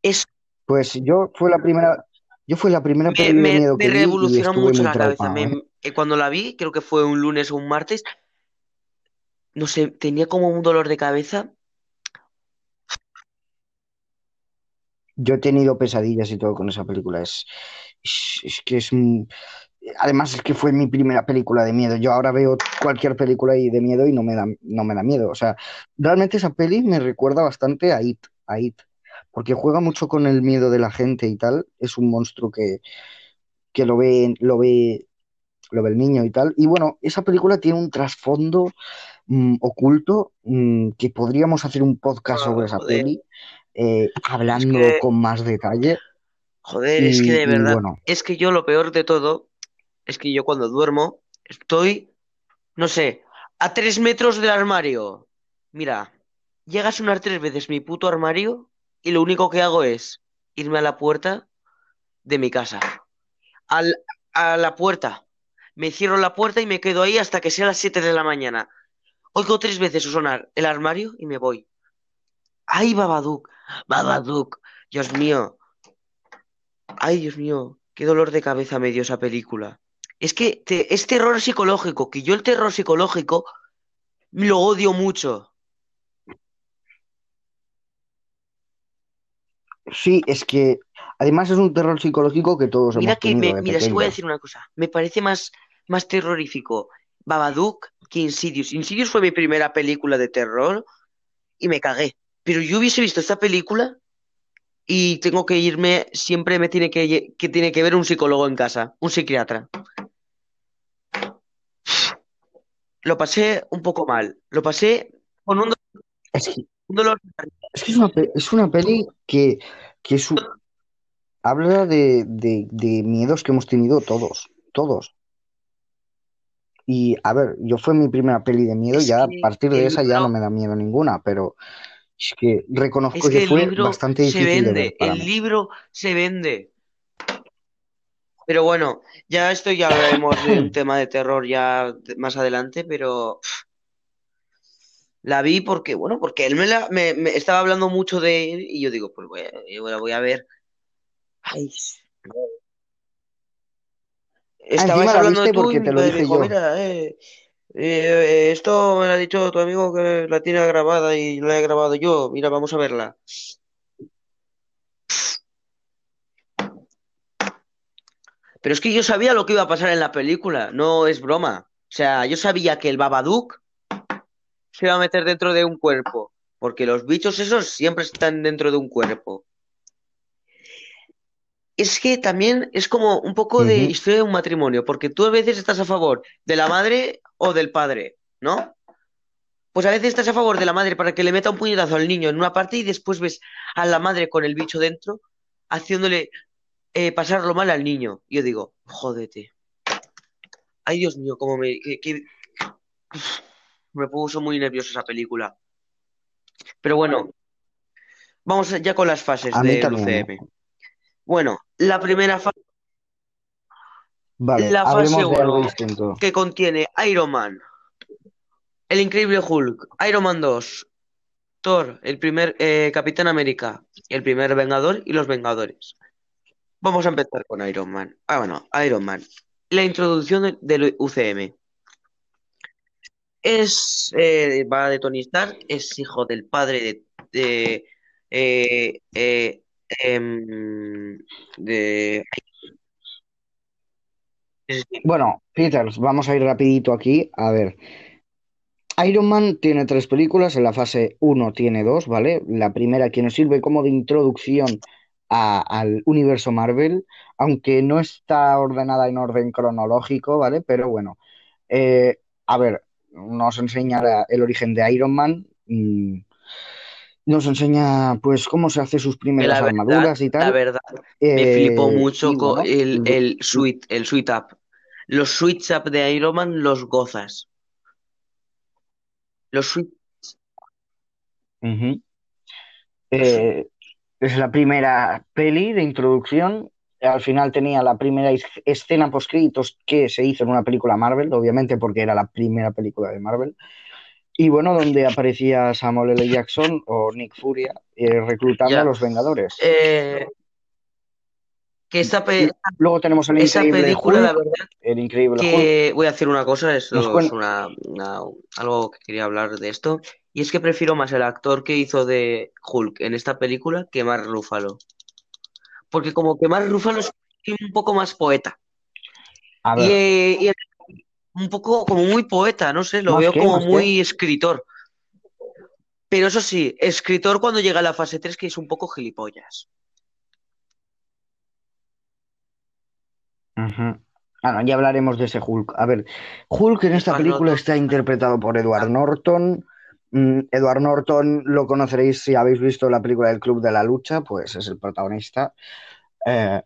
es Pues yo fue la primera, yo fue la primera me, de me, me que vi y revolucionó mucho la cabeza. traumado, ¿eh? Me, eh, cuando la vi, creo que fue un lunes o un martes, no sé, tenía como un dolor de cabeza. Yo he tenido pesadillas y todo con esa película. Es, es, que es. Además, es que fue mi primera película de miedo. Yo ahora veo cualquier película de miedo y no me da, no me da miedo. O sea, realmente esa peli me recuerda bastante a It, a It, porque juega mucho con el miedo de la gente y tal. Es un monstruo que, que lo ve, lo ve, lo ve el niño y tal. Y bueno, esa película tiene un trasfondo mm, oculto mm, que podríamos hacer un podcast sobre esa joder, peli, eh, es hablando que, con más detalle. joder, es que de verdad, bueno, es que yo lo peor de todo es que yo cuando duermo estoy, no sé, a tres metros del armario. Mira, llega a sonar tres veces mi puto armario y lo único que hago es irme a la puerta de mi casa. Al, a la puerta. Me cierro la puerta y me quedo ahí hasta que sea las 7 de la mañana. Oigo tres veces sonar el armario y me voy. ¡Ay, Babadook! Babadook. Dios mío. Ay, Dios mío. Qué dolor de cabeza me dio esa película. Es que te- es terror psicológico, que yo el terror psicológico lo odio mucho. Sí, es que además es un terror psicológico que todos Mira hemos que me, mira, sí voy a decir una cosa. Me parece más, más terrorífico Babadook que Insidious. Insidious fue mi primera película de terror y me cagué. Pero yo hubiese visto esta película y tengo que irme, siempre me tiene que, que tiene que ver un psicólogo en casa, un psiquiatra. Lo pasé un poco mal. Lo pasé con un, do- Es que, un dolor. es que es una, es una peli que, que su- habla de, de, de miedos que hemos tenido todos, todos. Y a ver, yo fue mi primera peli de miedo, Es ya a partir de esa ya no me da miedo ninguna, pero es que reconozco es que que el fue libro bastante se difícil de ver vende. para El mí. libro se vende. Pero bueno, ya esto ya hablaremos de un tema de terror ya más adelante, pero la vi porque, bueno, porque él me, la, me, me estaba hablando mucho de él y yo digo, pues voy a, yo la voy a ver. Ay, Encima la hablando de viste tú y porque mi te lo padre me dije dijo, yo. mira, eh, eh, esto me lo ha dicho tu amigo que la tiene grabada y la he grabado yo, mira, vamos a verla. Pero es que yo sabía lo que iba a pasar en la película, no es broma. O sea, yo sabía que el Babadook se iba a meter dentro de un cuerpo, porque los bichos esos siempre están dentro de un cuerpo. Es que también es como un poco de historia de un matrimonio, porque tú a veces estás a favor de la madre o del padre, ¿no? Pues a veces estás a favor de la madre para que le meta un puñetazo al niño en una parte y después ves a la madre con el bicho dentro haciéndole eh, pasarlo mal al niño. Y yo digo, jódete. Ay, Dios mío, cómo me... que- que- Me puso muy nervioso esa película. Pero bueno, vamos ya con las fases del también, ¿eh? UCM. Bueno, la primera fase, Vale, la fase hablemos de algo 1, distinto. que contiene Iron Man, El Increíble Hulk, Iron Man 2, Thor, el primer eh, Capitán América, el primer Vengador y los Vengadores. Vamos a empezar con Iron Man. Ah, bueno, Iron Man. La introducción de- del UCM. Es, eh, va de Tony Stark, es hijo del padre de, de, eh, eh, em, de- Bueno, Peters, vamos a ir rapidito aquí. A ver, Iron Man tiene tres películas, en la fase 1 tiene dos, ¿vale? La primera que nos sirve como de introducción a- al universo Marvel, aunque no está ordenada en orden cronológico, ¿vale? Pero bueno, eh, a ver, nos enseña la- el origen de Iron Man, mm, nos enseña pues cómo se hace sus primeras la verdad, armaduras y la tal. verdad, me flipó eh, mucho y co- bueno, el, el suite, el suite up. Los suites up de Iron Man los gozas. Los suites. Eh, es la primera peli de introducción. Al final tenía la primera escena post-créditos que se hizo en una película Marvel, obviamente porque era la primera película de Marvel. Y bueno, donde aparecía Samuel L. Jackson o Nick Furia eh, reclutando a los Vengadores. Eh, que pe- Luego tenemos el esa increíble película, la verdad, el increíble Hulk. que voy a hacer una cosa, es cuen- una, una- algo que quería hablar de esto, y es que prefiero más el actor que hizo de Hulk en esta película que Mark Ruffalo. Porque como que Mark Ruffalo es un poco más poeta. A ver, eh, y es un poco como muy poeta, no sé, lo ¿más veo como muy escritor. Pero eso sí, escritor cuando llega a la fase 3 que es un poco gilipollas. Bueno, ya hablaremos de ese Hulk. A ver, Hulk en esta película está interpretado por Edward Norton. Mm, Edward Norton lo conoceréis si habéis visto la película del Club de la Lucha, pues es el protagonista. Eh,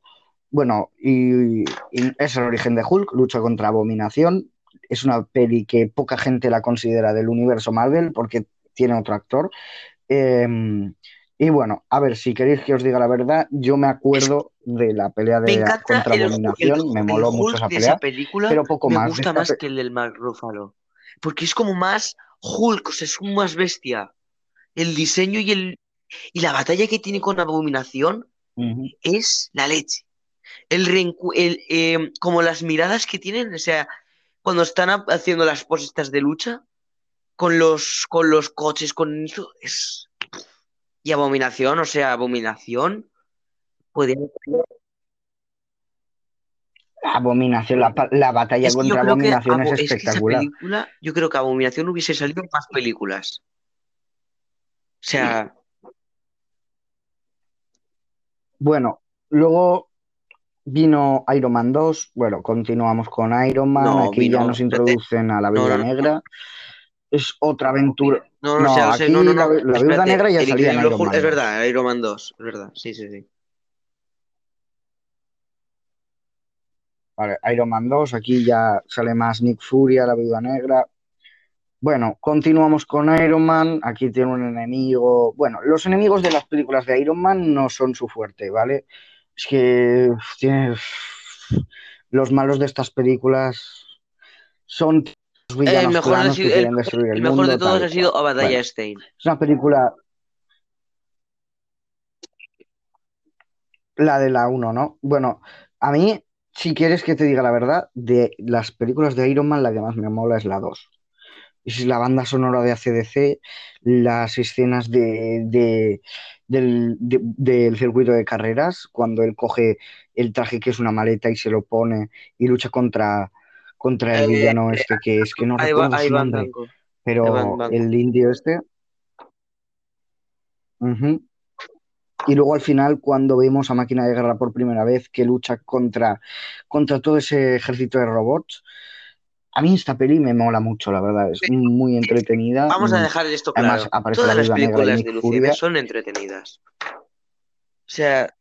bueno, y, y es el origen de Hulk, lucha contra Abominación. Es una peli que poca gente la considera del universo Marvel porque tiene otro actor. Eh, y bueno, a ver, si queréis que os diga la verdad, yo me acuerdo de la pelea Me de encanta contra el, el, Abominación, me moló mucho esa de esa pelea, película, pero poco me más. De gusta más que el del Mark Ruffalo. Porque es como más Hulk, o sea, es más bestia. El diseño y, el, y la batalla que tiene con Abominación Ujú. es la leche. El, el, eh, como las miradas que tienen, o sea, cuando están ha- haciendo las poses estas de lucha, con los, con los coches, con eso, es... Y Abominación, o sea, Abominación, podía... Abominación, la, la batalla Es que yo contra que, Abominación Abo- es que espectacular. película, yo creo que Abominación hubiese salido en más películas. O sea, Bueno, luego vino Iron Man 2. Bueno, continuamos con Iron Man. no, Aquí ya nos espérate, introducen a la Viuda no, Negra. Es otra aventura. no, no, aquí no, no, la, la Viuda Negra ya salía en Iron Man es 2. verdad, Iron Man 2, es verdad, sí, sí, sí. Vale, Iron Man 2, aquí ya sale más Nick Fury, la Viuda Negra. Bueno, continuamos con Iron Man. Aquí tiene un enemigo. Bueno, los enemigos de las películas de Iron Man no son su fuerte, ¿vale? Es que tiene... los malos de estas películas son los El villanos mejor, ha que el, quieren destruir el el mejor de todos tal ha sido. Obadiah Bueno, Stein. es una película, la de la 1, ¿no? Bueno, a mí, si quieres que te diga la verdad, de las películas de Iron Man, la que más me mola es la 2. Es la banda sonora de AC/DC, las escenas de, de- del, de- del circuito de carreras, cuando él coge el traje que es una maleta y se lo pone y lucha contra, contra el Eh, villano este que es que no ahí recuerdo su nombre, van pero el indio este. Y luego al final, cuando vemos a Máquina de Guerra por primera vez que lucha contra, contra todo ese ejército de robots, a mí esta peli me mola mucho, la verdad. Es muy entretenida. Vamos a Mm, dejar esto Además, claro. aparece Todas la las películas UCM Furia. son entretenidas. O sea,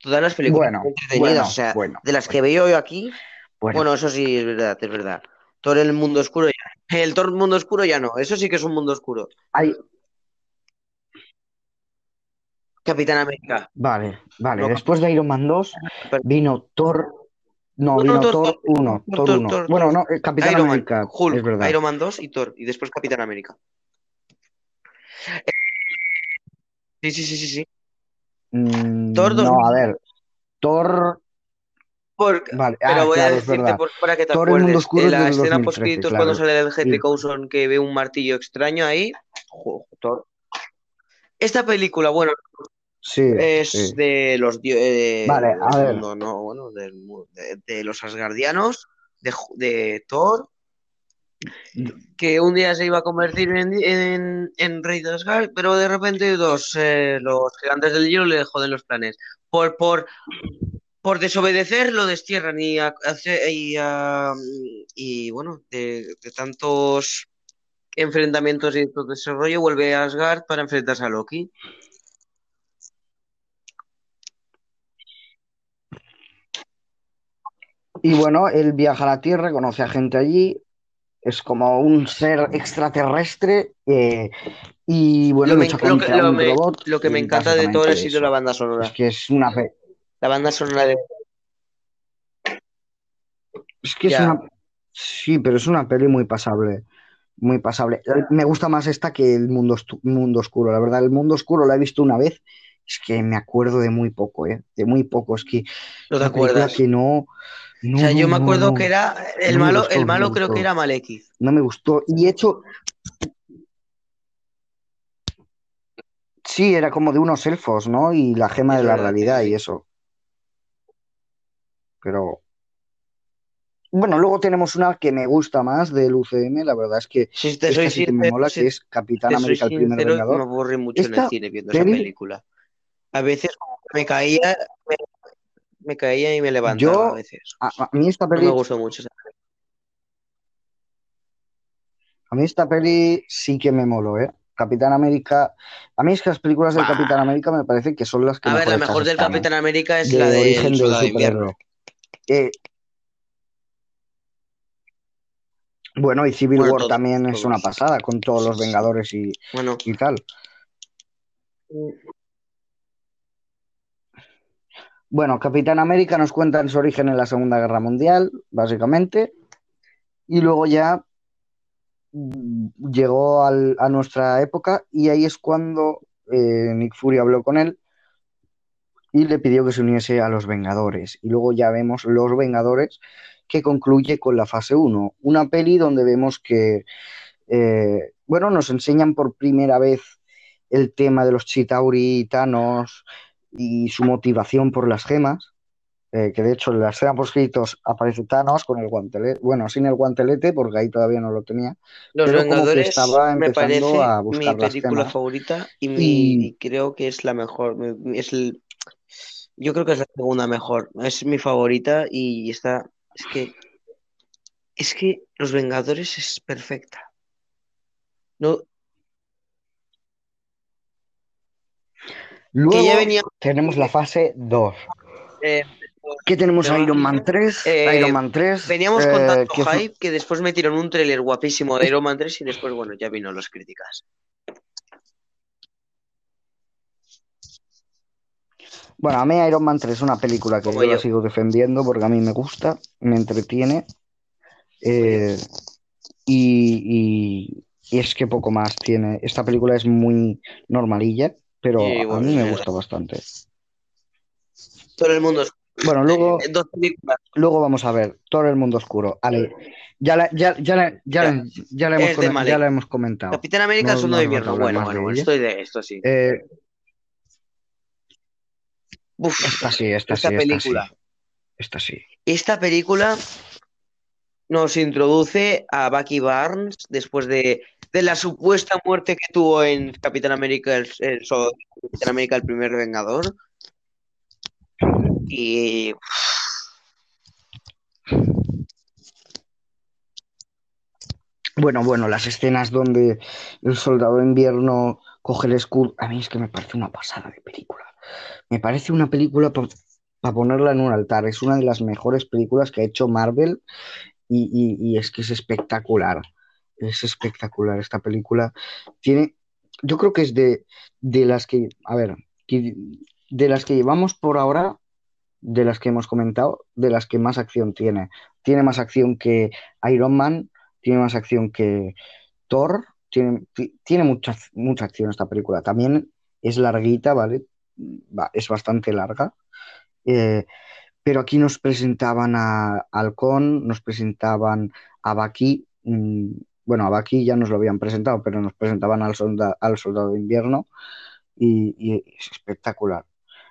todas las películas Bueno, son entretenidas. bueno, o sea, bueno, de las que veo yo aquí, bueno. eso sí es verdad, es verdad. Thor el mundo oscuro ya. El Thor mundo oscuro ya no. Eso sí que es un mundo oscuro. Hay- Capitán América. Vale, vale. No, Después de Iron Man 2 vino Thor. No, No, vino no, Thor, Thor Thor, 1. Thor, Thor Thor, 1. Thor, Bueno, no, eh, Capitán Iron Man, América, es Hulk, verdad. Iron Man 2 y Thor. Y después Capitán América. Sí, sí, sí, sí, sí. Mm, Thor no, 2000. a ver. Thor. Por- Vale, pero ah, voy a claro, es decirte por- para que te Thor acuerdes. oscuro En es la escena 2013, post-créditos claro. cuando sale el gente Y- Coulson que ve un martillo extraño ahí. jo, Thor. Esta película, bueno, Sí, es sí. de los eh, Vale, a ver. no, bueno, de, de los Asgardianos, de, de Thor, que un día se iba a convertir en, en, en rey de Asgard, pero de repente dos, eh, los gigantes del hielo le joden los planes. Por, por, por desobedecer lo destierran y, a- y, a- y bueno, de, de tantos enfrentamientos y todo ese rollo, vuelve a Asgard para enfrentarse a Loki. Y bueno, él viaja a la Tierra, conoce a gente allí, es como un ser extraterrestre eh, y bueno, Lo, me- lo que, lo me- robot. lo que me y encanta de Thor ha sido la banda Es sonora. que es una, La banda sonora de... es que es una, sí, pero es una peli muy pasable, muy pasable. Eh, Me gusta más esta que el mundo, mundo oscuro, la verdad. El mundo oscuro la he visto una vez, es que me acuerdo de muy poco, ¿eh? De muy poco. Es que ¿No te acuerdas? que no, no, O sea, yo me acuerdo no, que era... El me malo, gustó, el me malo creo que era Malekith. no me gustó. Y hecho, sí, era como de unos elfos, ¿no? Y la gema Es de la verdad, realidad y eso. Pero bueno, luego tenemos una que me gusta más del UCM, la verdad es que Si te soy esta sí que me sincero, mola, si que es Capitán te soy América, el primer sincero, me Vengador. aburrí mucho en el Esta cine viendo esa película. A veces me caía, me, me caía y me levantaba a veces. a, a mí esta No me peli, gustó mucho a mí esta peli sí que me moló, ¿eh? Capitán América, a mí es que las películas del Bah. Capitán América me parece que son las que A ver, la mejor del están, ¿eh? Capitán América es la De origen del de superhéroe. Eh, bueno, y Civil Bueno, War también es una pasada con todos los. Vengadores y, Bueno, y tal. Bueno, Capitán América nos cuenta su origen en la Segunda Guerra Mundial, básicamente, y luego ya mm, llegó a nuestra época y ahí es cuando eh, Nick Fury habló con él y le pidió que se uniese a los Vengadores. Y luego ya vemos Los Vengadores que concluye con la fase 1, una peli donde vemos que, eh, bueno, nos enseñan por primera vez el tema de los Chitauri Thanos y su motivación por las gemas, eh, que de hecho en la escena por escritos aparece Thanos con el guantelete, bueno, sin el guantelete porque ahí todavía no lo tenía, Los pero como que Vengadores estaba me empezando parece a mi buscar las película favorita y, mi, y y creo que es la mejor. me- Es el, yo creo que es la segunda mejor. Es mi favorita y está. Es que, es que Los Vengadores es perfecta. No, ya luego venía. tenemos la fase 2. eh, ¿Qué tenemos? perdón, Iron Man 3, eh, Iron Man 3, veníamos con eh, tanto que hype que después metieron un tráiler guapísimo de Iron Man 3 y después, bueno, ya vino las críticas. Bueno, a mí Iron Man 3 es una película que yo la yo. sigo defendiendo porque a mí me gusta, me entretiene eh, y, y- y es que poco más tiene. Esta película es muy normalilla, pero a mí es me gusta bastante. Todo el mundo es Bueno, luego, dos películas. luego vamos a ver Todo el mundo oscuro. Ale, ya la, ya, ya la, ya la- ya la hemos, Es ya la comentado. Capitán América, No- Soldado no de Invierno. Bueno, bueno, estoy de esto, sí. Eh, Uf, esta sí, esta, esta sí, esta película. sí, esta sí. Esta película nos introduce a Bucky Barnes después de, de la supuesta muerte que tuvo en Capitán América, el, el Capitán América, el primer Vengador. Y Bueno, bueno, las escenas donde el soldado de invierno coge el escudo, a mí es que me parece una pasada de película. Me parece una película para ponerla en un altar. Es una de las mejores películas que ha hecho Marvel y- y es que es espectacular. Es espectacular esta película. Tiene, yo creo que es de, de las que, a ver, de las que llevamos por ahora, de las que hemos comentado, de las que más acción tiene. Tiene más acción que Iron Man, tiene más acción que Thor, tiene, ti- tiene mucha, mucha acción esta película. También es larguita, ¿vale? Va- es bastante larga. Eh, pero aquí nos presentaban a Halcón, nos presentaban a mm, bueno, a Bucky ya nos lo habían presentado, pero nos presentaban al, solda- al Soldado de Invierno y, y es espectacular.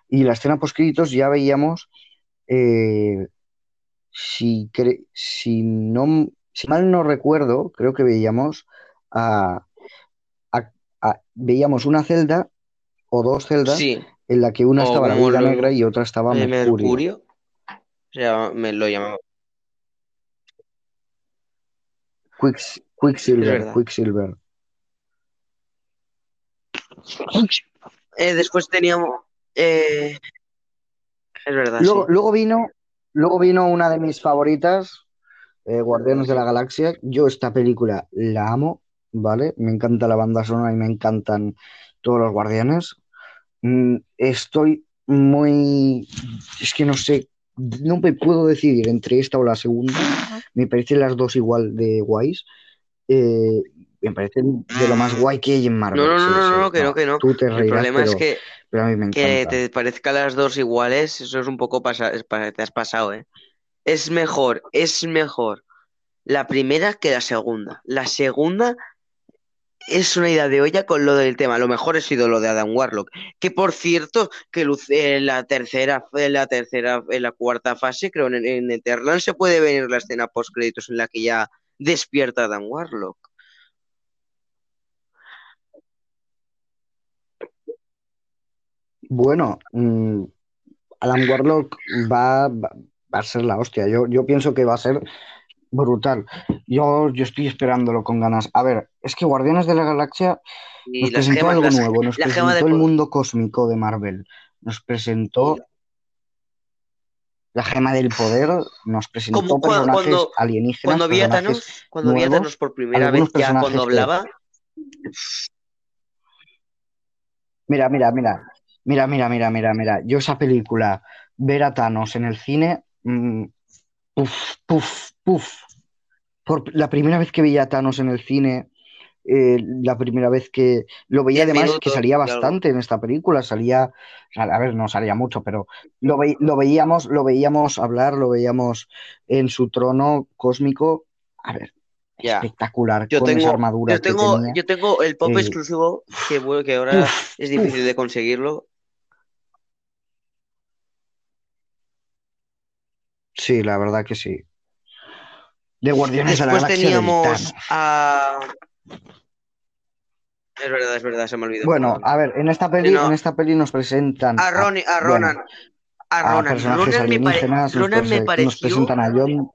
Y la escena post-créditos ya veíamos, eh, si, cre- si, no, si mal no recuerdo, creo que veíamos a, a- a- veíamos una celda o dos celdas sí, en la que una o estaba la lo- Negra y otra estaba eh, Mercurio. Mercurio, o sea, me lo llamaba. Quicks- Quicksilver. Quicksilver. Eh, después teníamos. eh, es verdad, sí. Luego vino, luego vino una de mis favoritas, eh, Guardianes de la Galaxia. Yo esta película la amo, ¿vale? Me encanta la banda sonora y me encantan todos los Guardianes. Mm, estoy muy, es que no sé, no me puedo decidir entre esta o la segunda. Me parecen las dos igual de guays. Eh, me parecen de lo más guay que hay en Marvel. No, no, no, sí, no, no, que no, que no. Tú te El problema es que, pero a mí me que te parezcan las dos iguales, eso es un poco pasa, es te has pasado, ¿eh? Es mejor, es mejor la primera que la segunda. La segunda es una idea de olla con lo del tema. Lo mejor ha sido lo de Adam Warlock. Que por cierto, que luce en la tercera, en la tercera, en la cuarta fase, creo en, en Eternal se puede ver la escena post créditos en la que ya despierta Adam Warlock. Bueno, mm, Alan Warlock va, va, va a ser la hostia. Yo, yo pienso que va a ser brutal. Yo, yo estoy esperándolo con ganas. A ver, es que Guardianes de la Galaxia Y nos presentó gemas, algo las- nuevo, nos presentó el mundo cósmico de Marvel, nos presentó la gema del poder, nos presentó Como cua- personajes cuando- alienígenas, Cuando vi a Thanos, cuando vi a Thanos por primera vez ya cuando hablaba, Mira, mira, mira, mira, mira, mira, mira, mira. Yo esa película, ver a Thanos en el cine, mm, puf, puf, puf. Por la primera vez que vi a Thanos en el cine, eh, la primera vez que lo veía 10 además que salía bastante en esta película, salía, a ver, no salía mucho, pero lo, ve- lo veíamos, lo veíamos hablar, lo veíamos en su trono cósmico, a ver, Ya. espectacular, Yo con esa tengo, armadura yo que tengo, tenía. yo tengo el pop Eh, exclusivo que, bueno, que ahora uf, es uf, difícil de conseguirlo. sí, la verdad que sí. De Guardianes de la Después Galaxia teníamos a... Es verdad, es verdad, se me olvidó, Bueno, a ver, en esta peli, no, en esta peli nos presentan a Ronnie, a Ronan, a a Ronan. personajes Ronan me, pare- alienígenas, nos, Ronan me presentan a John,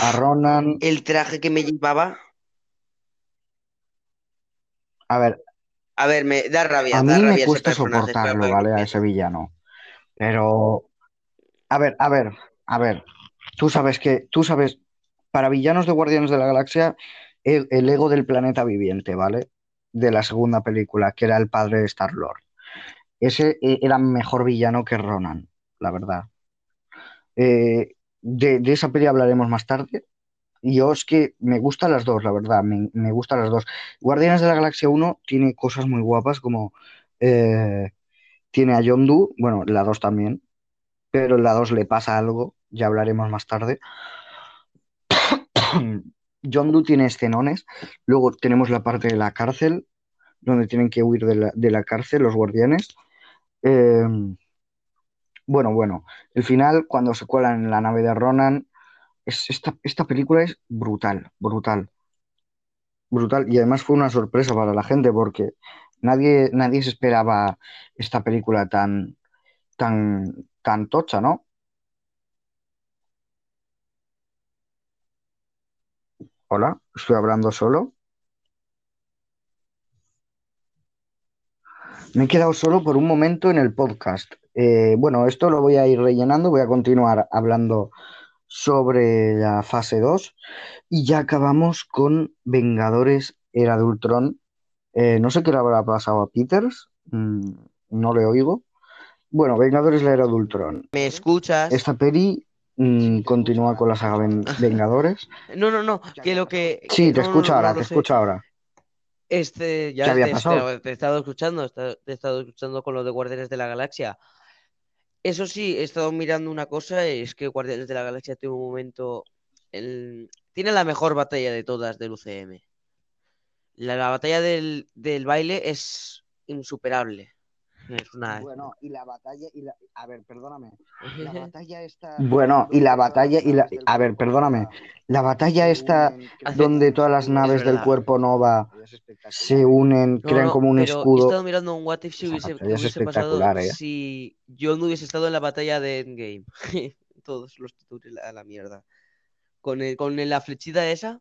a Ronan. el traje que me llevaba. A ver, A ver, me da rabia, a mí me rabia cuesta soportarlo, ¿vale? A ese villano. Pero, a ver, a ver, a ver. Tú sabes que, tú sabes, para villanos de Guardianes de la Galaxia, el, ego del planeta viviente, ¿vale? De la segunda película, que era el padre de Star-Lord. Ese eh, era mejor villano que Ronan, la verdad. Eh, de, esa peli hablaremos más tarde. Yo es que me gustan las dos, la verdad, me, me gustan las dos. Guardianes de la Galaxia 1 tiene cosas muy guapas, como eh, tiene a Yondu, bueno, la 2 también, pero en la 2 le pasa algo, ya hablaremos más tarde. Yondu tiene escenones, luego tenemos la parte de la cárcel, donde tienen que huir de la, de la cárcel los guardianes. Eh, bueno, bueno, el final, cuando se cuelan en la nave de Ronan, es, esta, esta película es brutal, brutal, brutal. Y además fue una sorpresa para la gente porque nadie, nadie se esperaba esta película tan, tan, tan tocha, ¿no? Hola, estoy hablando solo. Me he quedado solo por un momento en el podcast. Eh, bueno, esto lo voy a ir rellenando, voy a continuar hablando sobre la fase 2 y ya acabamos con Vengadores Era de Ultron. Eh, no sé qué le habrá pasado a Peters, mm, no le oigo. Bueno, Vengadores la Era de Ultron. ¿Me escuchas? Esta peli mm, continúa con la saga Ven- Vengadores. No, no, no, que lo que... Sí, que- te no, escucho no, ahora, no te sé. escucho ahora. Este, ¿Qué ya había te, pasado? te- te he estado escuchando, te he estado escuchando con lo de Guardianes de la Galaxia. Eso sí, he estado mirando una cosa, es que Guardianes de la Galaxia tiene un momento, el- tiene la mejor batalla de todas del UCM. La, la batalla del, del baile es insuperable. Es una... Bueno, y la batalla, y la... a ver, perdóname. La batalla esta. Bueno, y la batalla, y la... a ver, perdóname. La batalla esta donde todas las naves del cuerpo Nova se unen, No, crean como un pero he escudo. estado mirando un What If si hubiese, batalla es hubiese pasado ¿eh? si yo no hubiese estado en la batalla de Endgame. Todos los títulos a la mierda. Con, el- con la flechita esa.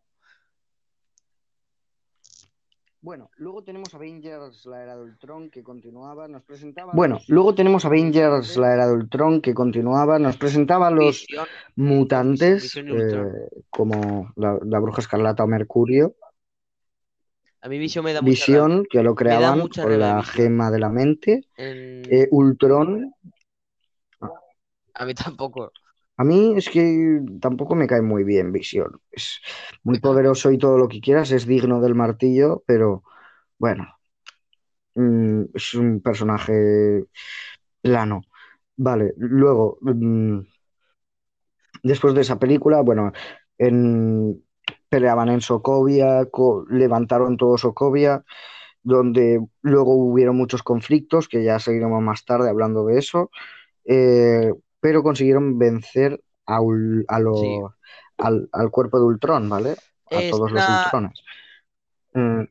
Bueno, luego tenemos Avengers, la era de Ultron, que continuaba, nos presentaba. Bueno, luego tenemos Avengers, la era de Ultron, que continuaba, nos presentaba a los Visión. mutantes, eh, como la, la Bruja Escarlata o Mercurio. A mí Visión me da mucha Visión, que lo creaban con rabia la Visión. gema de la mente. En- Eh, Ultron, A mí tampoco. A mí es que tampoco me cae muy bien Visión. Es muy poderoso y todo lo que quieras, es digno del martillo, pero bueno, mm, es un personaje plano. Vale, luego, mm, después de esa película, bueno, en, peleaban en Sokovia, levantaron todo Sokovia, donde luego hubieron muchos conflictos, que ya seguiremos más tarde hablando de eso, eh, pero consiguieron vencer a, a lo- Sí. al, al cuerpo de Ultron, ¿vale? A todos los Ultrones. Mm.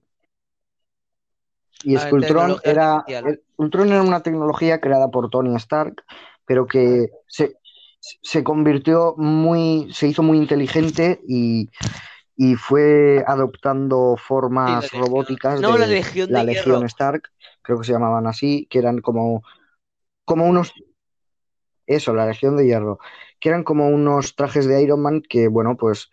Y es que Ultron era, el- Ultron era una tecnología creada por Tony Stark, pero que se, se convirtió muy, se hizo muy inteligente y, y fue adoptando formas Sí, la Legión. robóticas No, de la Legión la de Legión Hierro. Stark, creo que se llamaban así, que eran como, como unos, eso, la Legión de Hierro, que eran como unos trajes de Iron Man que, bueno, pues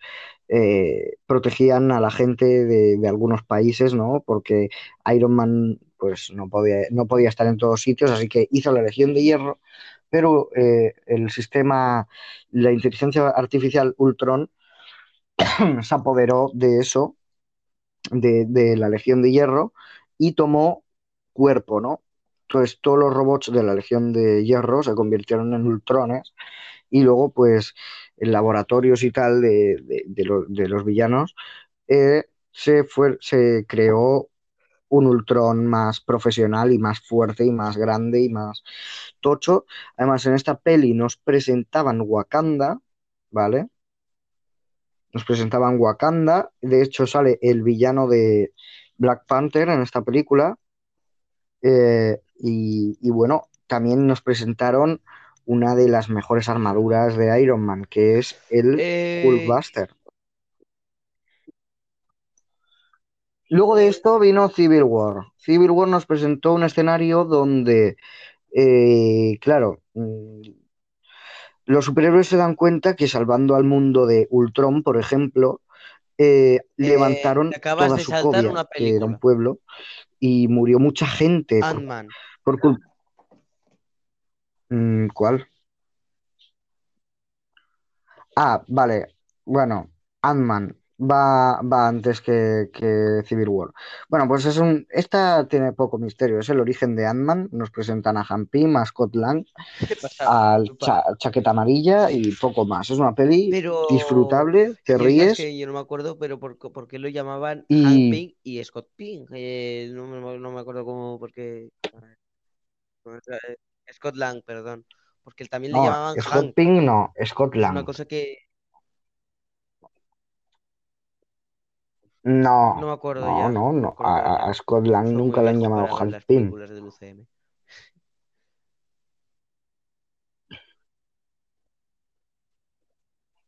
eh, protegían a la gente de, algunos países, ¿no? Porque Iron Man, pues no podía, no podía estar en todos sitios, así que hizo la Legión de Hierro, pero eh, el sistema, la inteligencia artificial Ultron se apoderó de eso de la Legión de Hierro y tomó cuerpo, ¿no? Entonces todos los robots de la Legión de Hierro se convirtieron en ultrones y luego pues en laboratorios y tal de los villanos eh, se fue, se creó un Ultron más profesional y más fuerte y más grande y más tocho. Además, en esta peli nos presentaban Wakanda, ¿vale? Nos presentaban Wakanda. De hecho, sale el villano de Black Panther en esta película. Eh, y, y bueno, también nos presentaron una de las mejores armaduras de Iron Man, que es el Eh, Hulkbuster. Luego de esto vino Civil War. Civil War nos presentó un escenario donde, eh, claro, mm, los superhéroes se dan cuenta que salvando al mundo de Ultron, por ejemplo, eh, eh, levantaron acabas toda de saltar que era un pueblo, y murió mucha gente por, Ant-Man. por cul- Mm, ¿Cuál? Ah, vale. Bueno, Ant-Man va, va antes que, que Civil War. Bueno, pues es un. Esta tiene poco misterio. Es el origen de Ant-Man. Nos presentan a Han Pym, a Scott Lang, al cha- Chaqueta Amarilla y poco más. Es una peli Pero disfrutable, te yo ríes que yo no me acuerdo, pero por, qué lo llamaban Hank y. Pym y Scott Pym. Eh, no, me- no me acuerdo cómo, porque Scott Lang, perdón. Porque él también le No, llamaban Scott Hank. No, Scott Es una Lang. cosa que No, no me acuerdo no, ya. no, acuerdo A, a- Scott Lang nunca le han llamado Pym. del UCM.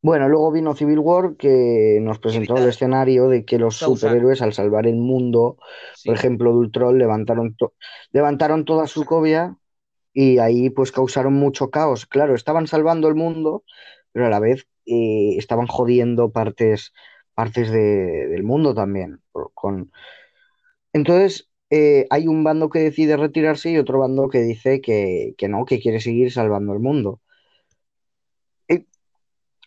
Bueno, luego vino Civil War que nos presentó el escenario de que los superhéroes al salvar el mundo, por ejemplo, de Ultron, levantaron, to- levantaron toda su cobia y ahí pues causaron mucho caos. Claro, estaban salvando el mundo, pero a la vez eh, estaban jodiendo partes, partes de- del mundo también. con... Entonces, eh, hay un bando que decide retirarse y otro bando que dice que, que no, que quiere seguir salvando el mundo. Y,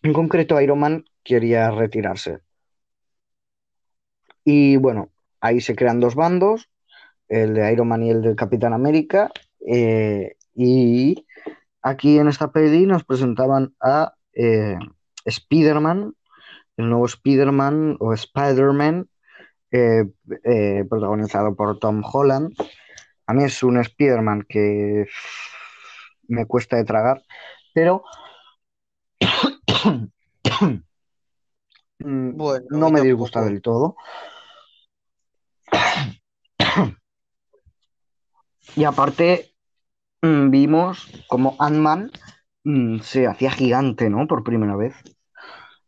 en concreto, Iron Man quería retirarse. Y bueno, ahí se crean dos bandos, el de Iron Man y el del Capitán América. eh, y aquí en esta peli nos presentaban a eh, Spider-Man, el nuevo Spider-Man o Spider-Man, eh, eh, protagonizado por Tom Holland. A mí es un Spider-Man que me cuesta de tragar, pero mm, Bueno, no me disgusta del todo. Y aparte, mm, vimos como Ant-Man mm, se hacía gigante, ¿no? Por primera vez.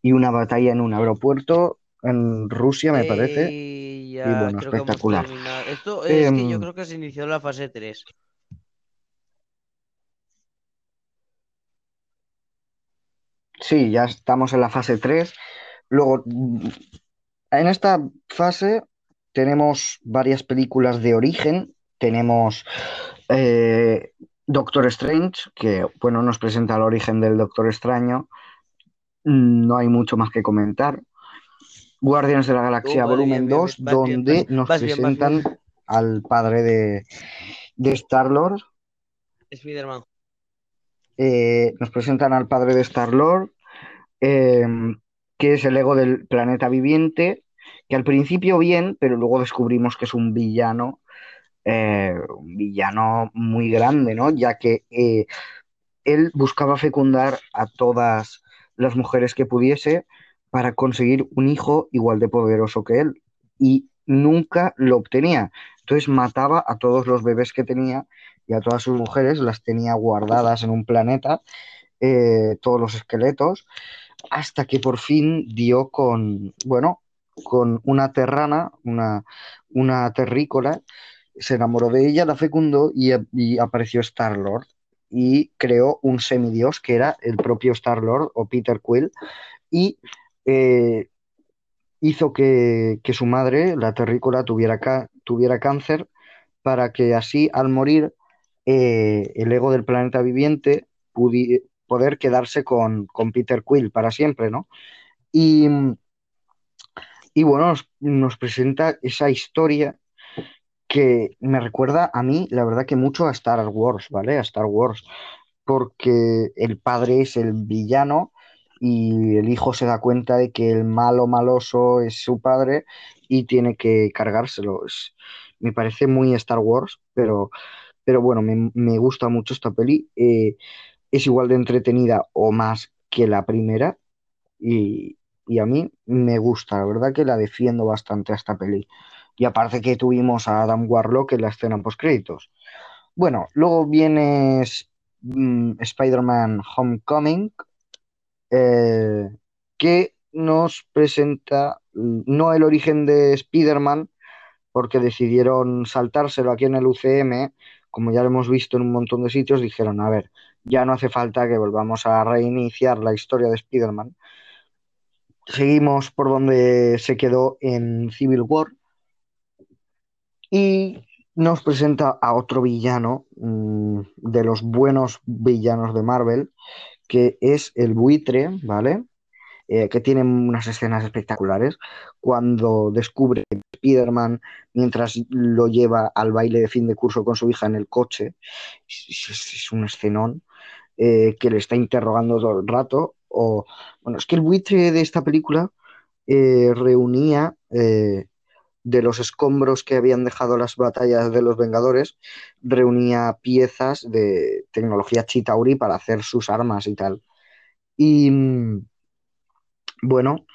Y una batalla en un aeropuerto en Rusia, me parece. Eh, Y ya bueno, creo que hemos espectacular. Esto es que yo Em, creo que se inició la fase 3. sí, ya estamos en la fase 3. Luego, en esta fase tenemos varias películas de origen. Tenemos eh, Doctor Strange, que bueno, nos presenta el origen del Doctor Extraño. Mm, No hay mucho más que comentar. Guardianes de la Galaxia Volumen bien, 2, bien, vas bien, vas, donde nos presentan al padre de, de Star-Lord. Spider-Man. Eh, nos presentan al padre de Star-Lord, eh, que es el ego del planeta viviente, que al principio bien, pero luego descubrimos que es un villano, eh, un villano muy grande, ¿no? Ya que eh, él buscaba fecundar a todas las mujeres que pudiese para conseguir un hijo igual de poderoso que él y nunca lo obtenía. Entonces mataba a todos los bebés que tenía y a todas sus mujeres, las tenía guardadas en un planeta, eh, todos los esqueletos, hasta que por fin dio con, bueno, con una terrana, una, una terrícola, se enamoró de ella, la fecundó y, apareció Star-Lord y creó un semidios que era el propio Star-Lord o Peter Quill y eh, hizo que, que, su madre, la terrícola, tuviera, tuviera cáncer para que así al morir eh, el ego del planeta viviente pudiera poder quedarse con, con, Peter Quill para siempre, ¿no? Y, Y bueno, nos presenta esa historia que me recuerda a mí, la verdad que mucho a Star Wars, ¿vale? A Star Wars, porque el padre es el villano y el hijo se da cuenta de que el malo maloso es su padre y tiene que cargárselo. Es- me parece muy Star Wars, pero, pero bueno, me, me gusta mucho esta peli. Eh, es igual de entretenida o más que la primera y, y a mí me gusta, la verdad que la defiendo bastante a esta peli. Y aparte que tuvimos a Adam Warlock en la escena post-créditos. Bueno, luego viene mm, Spider-Man Homecoming, eh, que nos presenta mm, no el origen de Spider-Man, porque decidieron saltárselo aquí en el UCM, como ya lo hemos visto en un montón de sitios, dijeron, a ver, ya no hace falta que volvamos a reiniciar la historia de Spider-Man. Seguimos por donde se quedó en Civil War y nos presenta a otro villano mm, de los buenos villanos de Marvel, que es el buitre, ¿vale? eh, que tiene unas escenas espectaculares cuando descubre Spider-Man mientras lo lleva al baile de fin de curso con su hija en el coche. Es, un escenón eh, que le está interrogando todo el rato. O, bueno, es que el buitre de esta película eh, reunía de los escombros que habían dejado las batallas de los Vengadores, reunía piezas de tecnología Chitauri para hacer sus armas y tal. Y mm, bueno,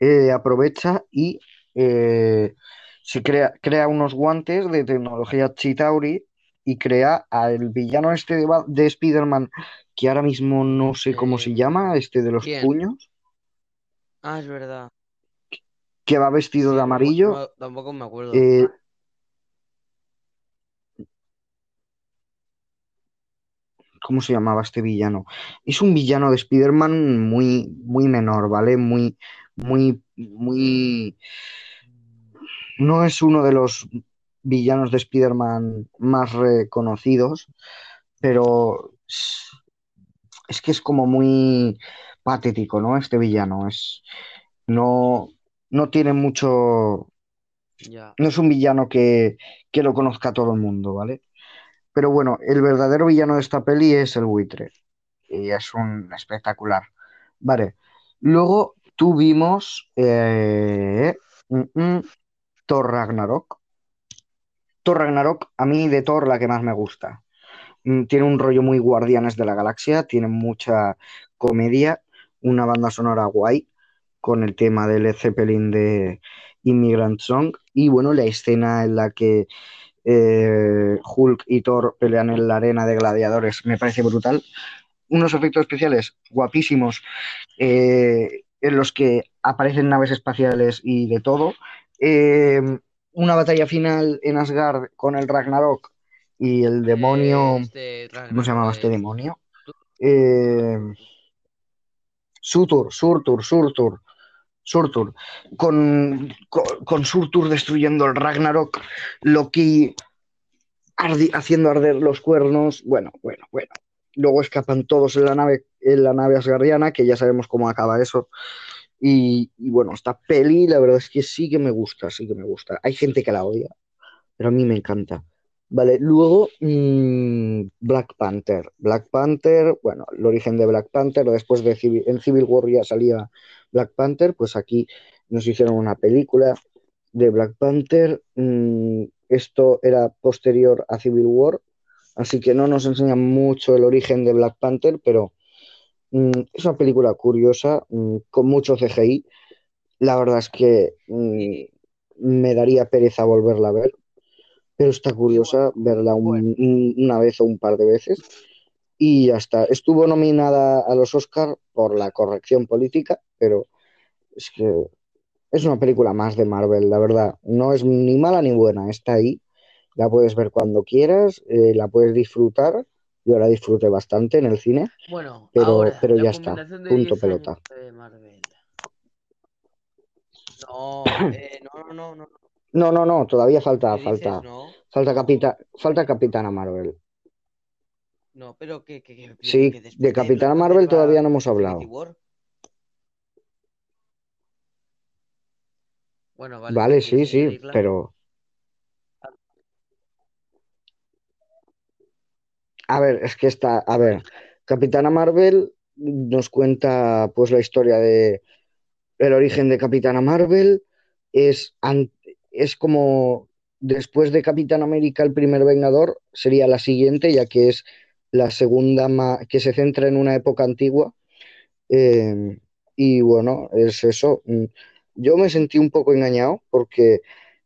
eh, aprovecha y eh, se crea, crea unos guantes de tecnología Chitauri y crea al villano este de, de Spider-Man, que ahora mismo no sé cómo se Eh, llama, este de los puños, Ah, es verdad. Que va vestido Sí, de amarillo. no- tampoco me acuerdo. eh, ¿cómo se llamaba este villano? Es un villano de Spider-Man muy, muy menor, ¿vale? Muy, muy, muy... No es uno de los villanos de Spider-Man más reconocidos, pero es que es como muy patético, ¿no? Este villano es no no tiene mucho, no es un villano que, que lo conozca todo el mundo, ¿vale? Pero bueno, el verdadero villano de esta peli es el buitre y es un espectacular. Vale. Luego tuvimos eh, mm, mm, Thor Ragnarok. Thor Ragnarok, a mí de Thor la que más me gusta. Mm, Tiene un rollo muy Guardianes de la Galaxia, tiene mucha comedia, una banda sonora guay con el tema de Led Zeppelin de Immigrant Song y bueno, la escena en la que eh, Hulk y Thor pelean en la arena de gladiadores me parece brutal. Unos efectos especiales guapísimos eh, en los que aparecen naves espaciales y de todo. Eh, una batalla final en Asgard con el Ragnarok y el demonio. Eh, este ¿Cómo se llamaba este demonio? Eh, Surtur, Surtur, Surtur, Surtur. Con, con, Surtur destruyendo el Ragnarok, Loki haciendo arder los cuernos. Bueno, bueno, bueno. Luego escapan todos en la nave, en la nave asgardiana, que ya sabemos cómo acaba eso. Y, bueno, esta peli, la verdad es que sí que me gusta, sí que me gusta. Hay gente que la odia, pero a mí me encanta. Vale, luego mm, Black Panther. Black Panther, bueno, el origen de Black Panther, después de en Civil War ya salía Black Panther, pues aquí nos hicieron una película de Black Panther. Mm, esto era posterior a Civil War, así que no nos enseña mucho el origen de Black Panther, pero mm, es una película curiosa, mm, con mucho CGI. La verdad es que me daría pereza volverla a ver pero está curiosa verla un- un- una vez o un par de veces. Y ya está. Estuvo nominada a los Oscar por la corrección política, pero es que es una película más de Marvel, la verdad. No es ni mala ni buena, está ahí. La puedes ver cuando quieras, eh, la puedes disfrutar. Yo la disfruté bastante en el cine, Bueno, pero, ahora, pero ya está. Punto 10 pelota. No, eh, no, no, no, no. No, no, no, todavía falta, falta, No, falta, capita, falta Capitana Marvel. No, pero que, que, que, Sí, que de Capitana Marvel todavía no hemos hablado. Bueno, vale, Vale, sí, sí, pero a ver, es que está, a ver, Capitana Marvel nos cuenta pues la historia de el origen de Capitana Marvel, es, es como después de Capitán América, el primer Vengador, sería la siguiente, ya que es la segunda ma- que se centra en una época antigua Eh, y bueno, es eso. Mm, Yo me sentí un poco engañado porque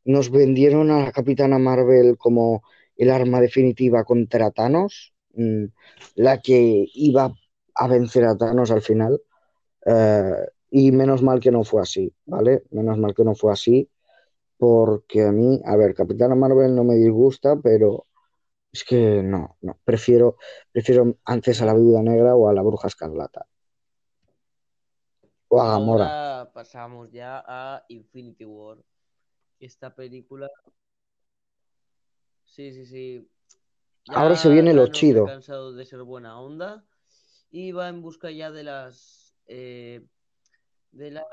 nos vendieron a la Capitana Marvel como el arma definitiva contra Thanos, mm, la que iba a vencer a Thanos al final. Eh, y menos mal que no fue así, ¿vale? Menos mal que no fue así porque a mí, a ver, Capitana Marvel no me disgusta, pero es que no, no, prefiero, prefiero antes a la Viuda Negra o a la Bruja Escarlata o a Gamora. ahora pasamos ya a Infinity War. Esta película, sí, sí, sí. Ahora se viene lo chido. cansado de ser buena onda y va en busca ya de las eh, de la-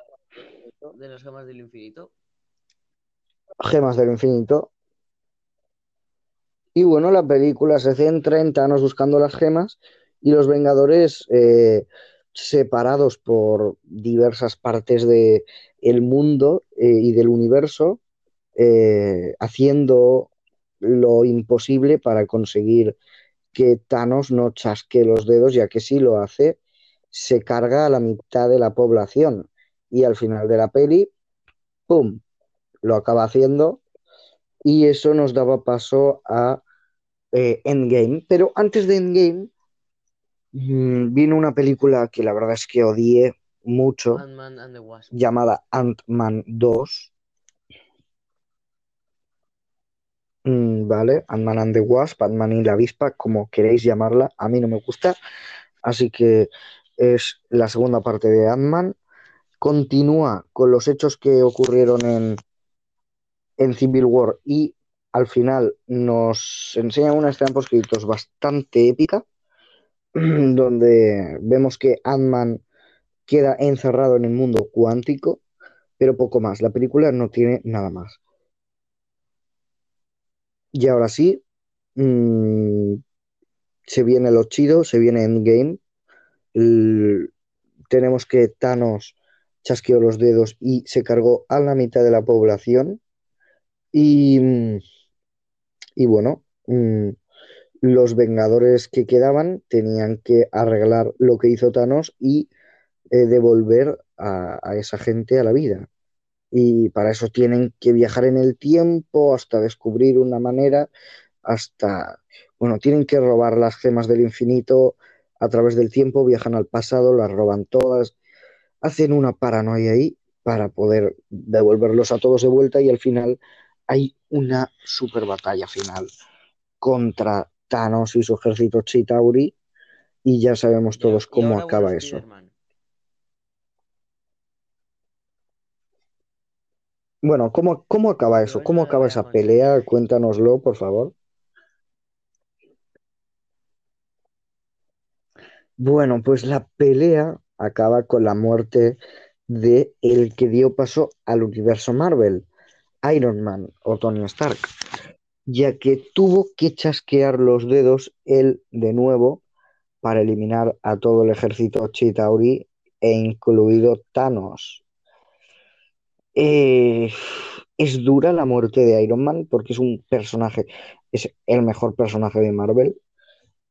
de las gemas del infinito. Gemas del infinito. Y bueno, la película se centra en Thanos buscando las gemas y los Vengadores eh, separados por diversas partes de el mundo eh, y del universo, eh, haciendo lo imposible para conseguir que Thanos no chasque los dedos, ya que si lo hace, se carga a la mitad de la población. Y al final de la peli, ¡pum! Lo acaba haciendo y eso nos daba paso a eh, Endgame. Pero antes de Endgame mmm, vino una película que la verdad es que odié mucho, and the Wasp. llamada Ant-Man 2. Mm, vale, Ant-Man and the Wasp, Ant-Man y la avispa, como queréis llamarla, a mí no me gusta. Así que es la segunda parte de Ant-Man. Continúa con los hechos que ocurrieron en, en Civil War y al final nos enseña una escena post créditos bastante épica donde vemos que Ant-Man queda encerrado en el mundo cuántico, pero poco más. La película no tiene nada más. Y ahora sí, mmm, se viene lo chido, se viene Endgame. El, tenemos que Thanos chasqueó los dedos y se cargó a la mitad de la población. Y, y bueno, mmm, los Vengadores que quedaban tenían que arreglar lo que hizo Thanos y eh, devolver a, a, esa gente a la vida. Y para eso tienen que viajar en el tiempo hasta descubrir una manera, hasta, bueno, tienen que robar las gemas del infinito a través del tiempo, viajan al pasado, las roban todas, hacen una paranoia ahí para poder devolverlos a todos de vuelta y al final hay una super batalla final contra Thanos y su ejército Chitauri y ya sabemos todos cómo acaba eso. Bueno, ¿cómo, cómo acaba eso? ¿Cómo acaba esa pelea? Cuéntanoslo, por favor. Bueno, pues la pelea acaba con la muerte de el que dio paso al universo Marvel, Iron Man o Tony Stark, ya que tuvo que chasquear los dedos él de nuevo para eliminar a todo el ejército Chitauri e incluido Thanos. Eh, es dura la muerte de Iron Man porque es un personaje, es el mejor personaje de Marvel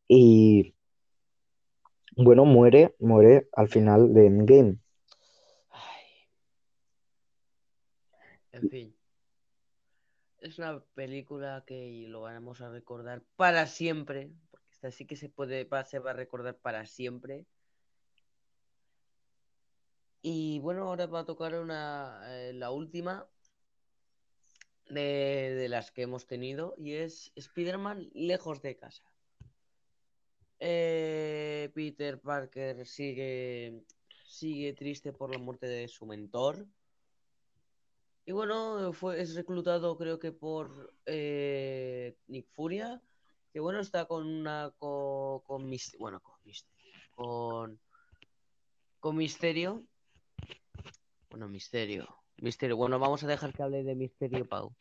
y bueno, muere, muere al final de Endgame. En fin. Es una película que lo vamos a recordar para siempre. Porque esta sí que se puede, va- se va a recordar para siempre. Y bueno, ahora va a tocar una, eh, la última de, de las que hemos tenido. Y es Spider-Man lejos de casa. Eh, Peter Parker sigue, sigue triste por la muerte de su mentor. Y bueno, fue, es reclutado creo que por eh, Nick Furia, que bueno, está con una con, con bueno, con con, con Misterio. Bueno, Misterio. Misterio. Bueno, vamos a dejar que hable de Misterio, Pau.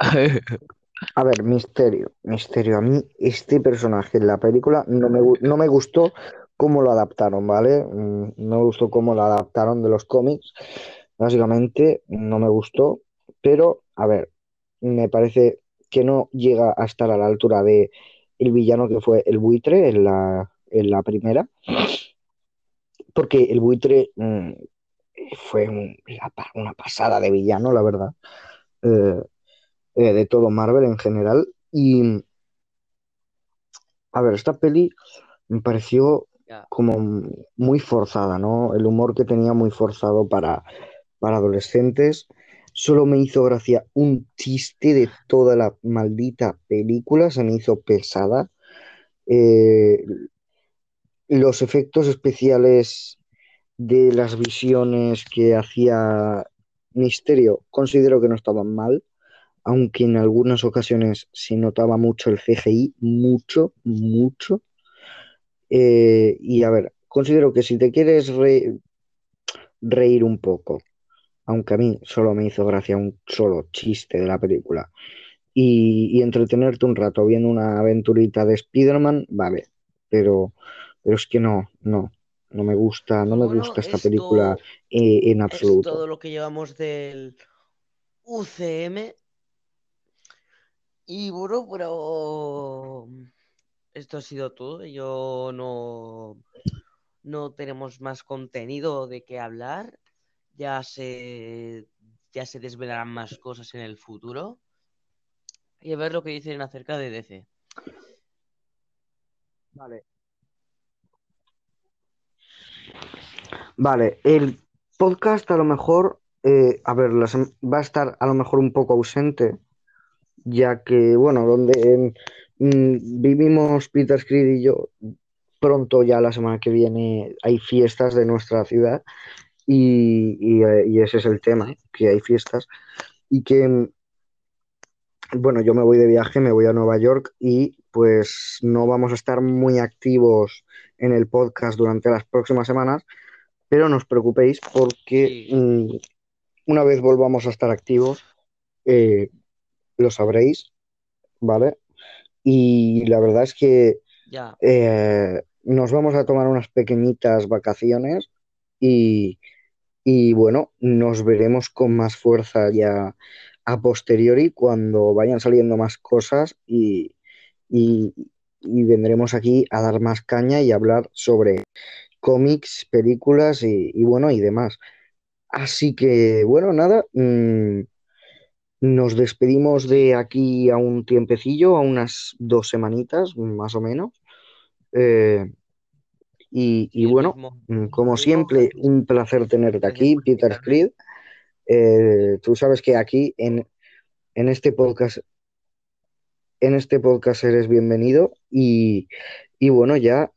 A ver, Misterio, Misterio. A mí este personaje en la película no me, no me gustó cómo lo adaptaron, ¿vale? Mm, No me gustó cómo lo adaptaron de los cómics. Básicamente no me gustó, pero a ver, me parece que no llega a estar a la altura de el villano que fue el buitre en la, en la primera, porque el buitre mm, fue una pasada de villano, la verdad, eh, eh, de todo Marvel en general. Y a ver, esta peli me pareció. Como muy forzada, ¿no? El humor que tenía muy forzado para, para adolescentes. Solo me hizo gracia un chiste de toda la maldita película, se me hizo pesada. Eh, los efectos especiales de las visiones que hacía Misterio considero que no estaban mal, aunque en algunas ocasiones se notaba mucho el CGI, mucho, mucho. Eh, y a ver, considero que si te quieres re- reír un poco, aunque a mí solo me hizo gracia un solo chiste de la película, y, y entretenerte un rato viendo una aventurita de Spider-Man, vale, pero, pero es que no, no, no me gusta, no me bueno, gusta esta película eh, en es absoluto. todo lo que llevamos del UCM. Y bueno, pero esto ha sido todo. Yo no, no tenemos más contenido de qué hablar. Ya se, ya se desvelarán más cosas en el futuro. Y a ver lo que dicen acerca de DC. Vale. Vale, el podcast a lo mejor, eh, a ver, la sem- va a estar a lo mejor un poco ausente, ya que, bueno, donde mm, vivimos Peter Creed y yo, pronto ya la semana que viene hay fiestas de nuestra ciudad y, y, eh, y ese es el tema, que hay fiestas y que, mm, bueno, yo me voy de viaje, me voy a Nueva York y pues no vamos a estar muy activos en el podcast durante las próximas semanas, pero no os preocupéis porque mm, una vez volvamos a estar activos, eh, lo sabréis, ¿vale? Y la verdad es que ya. eh, nos vamos a tomar unas pequeñitas vacaciones y, y bueno, nos veremos con más fuerza ya a posteriori cuando vayan saliendo más cosas y, y, y vendremos aquí a dar más caña y hablar sobre cómics, películas y, y bueno, y demás. Así que bueno, nada, mm, nos despedimos de aquí a un tiempecillo, a unas dos semanitas más o menos. Eh, y, bueno, mismo. mm, como mismo, siempre, gracias, un placer tenerte aquí, Peter. Creed. Eh, tú sabes que aquí en, en este podcast, en este podcast eres bienvenido y, y bueno, ya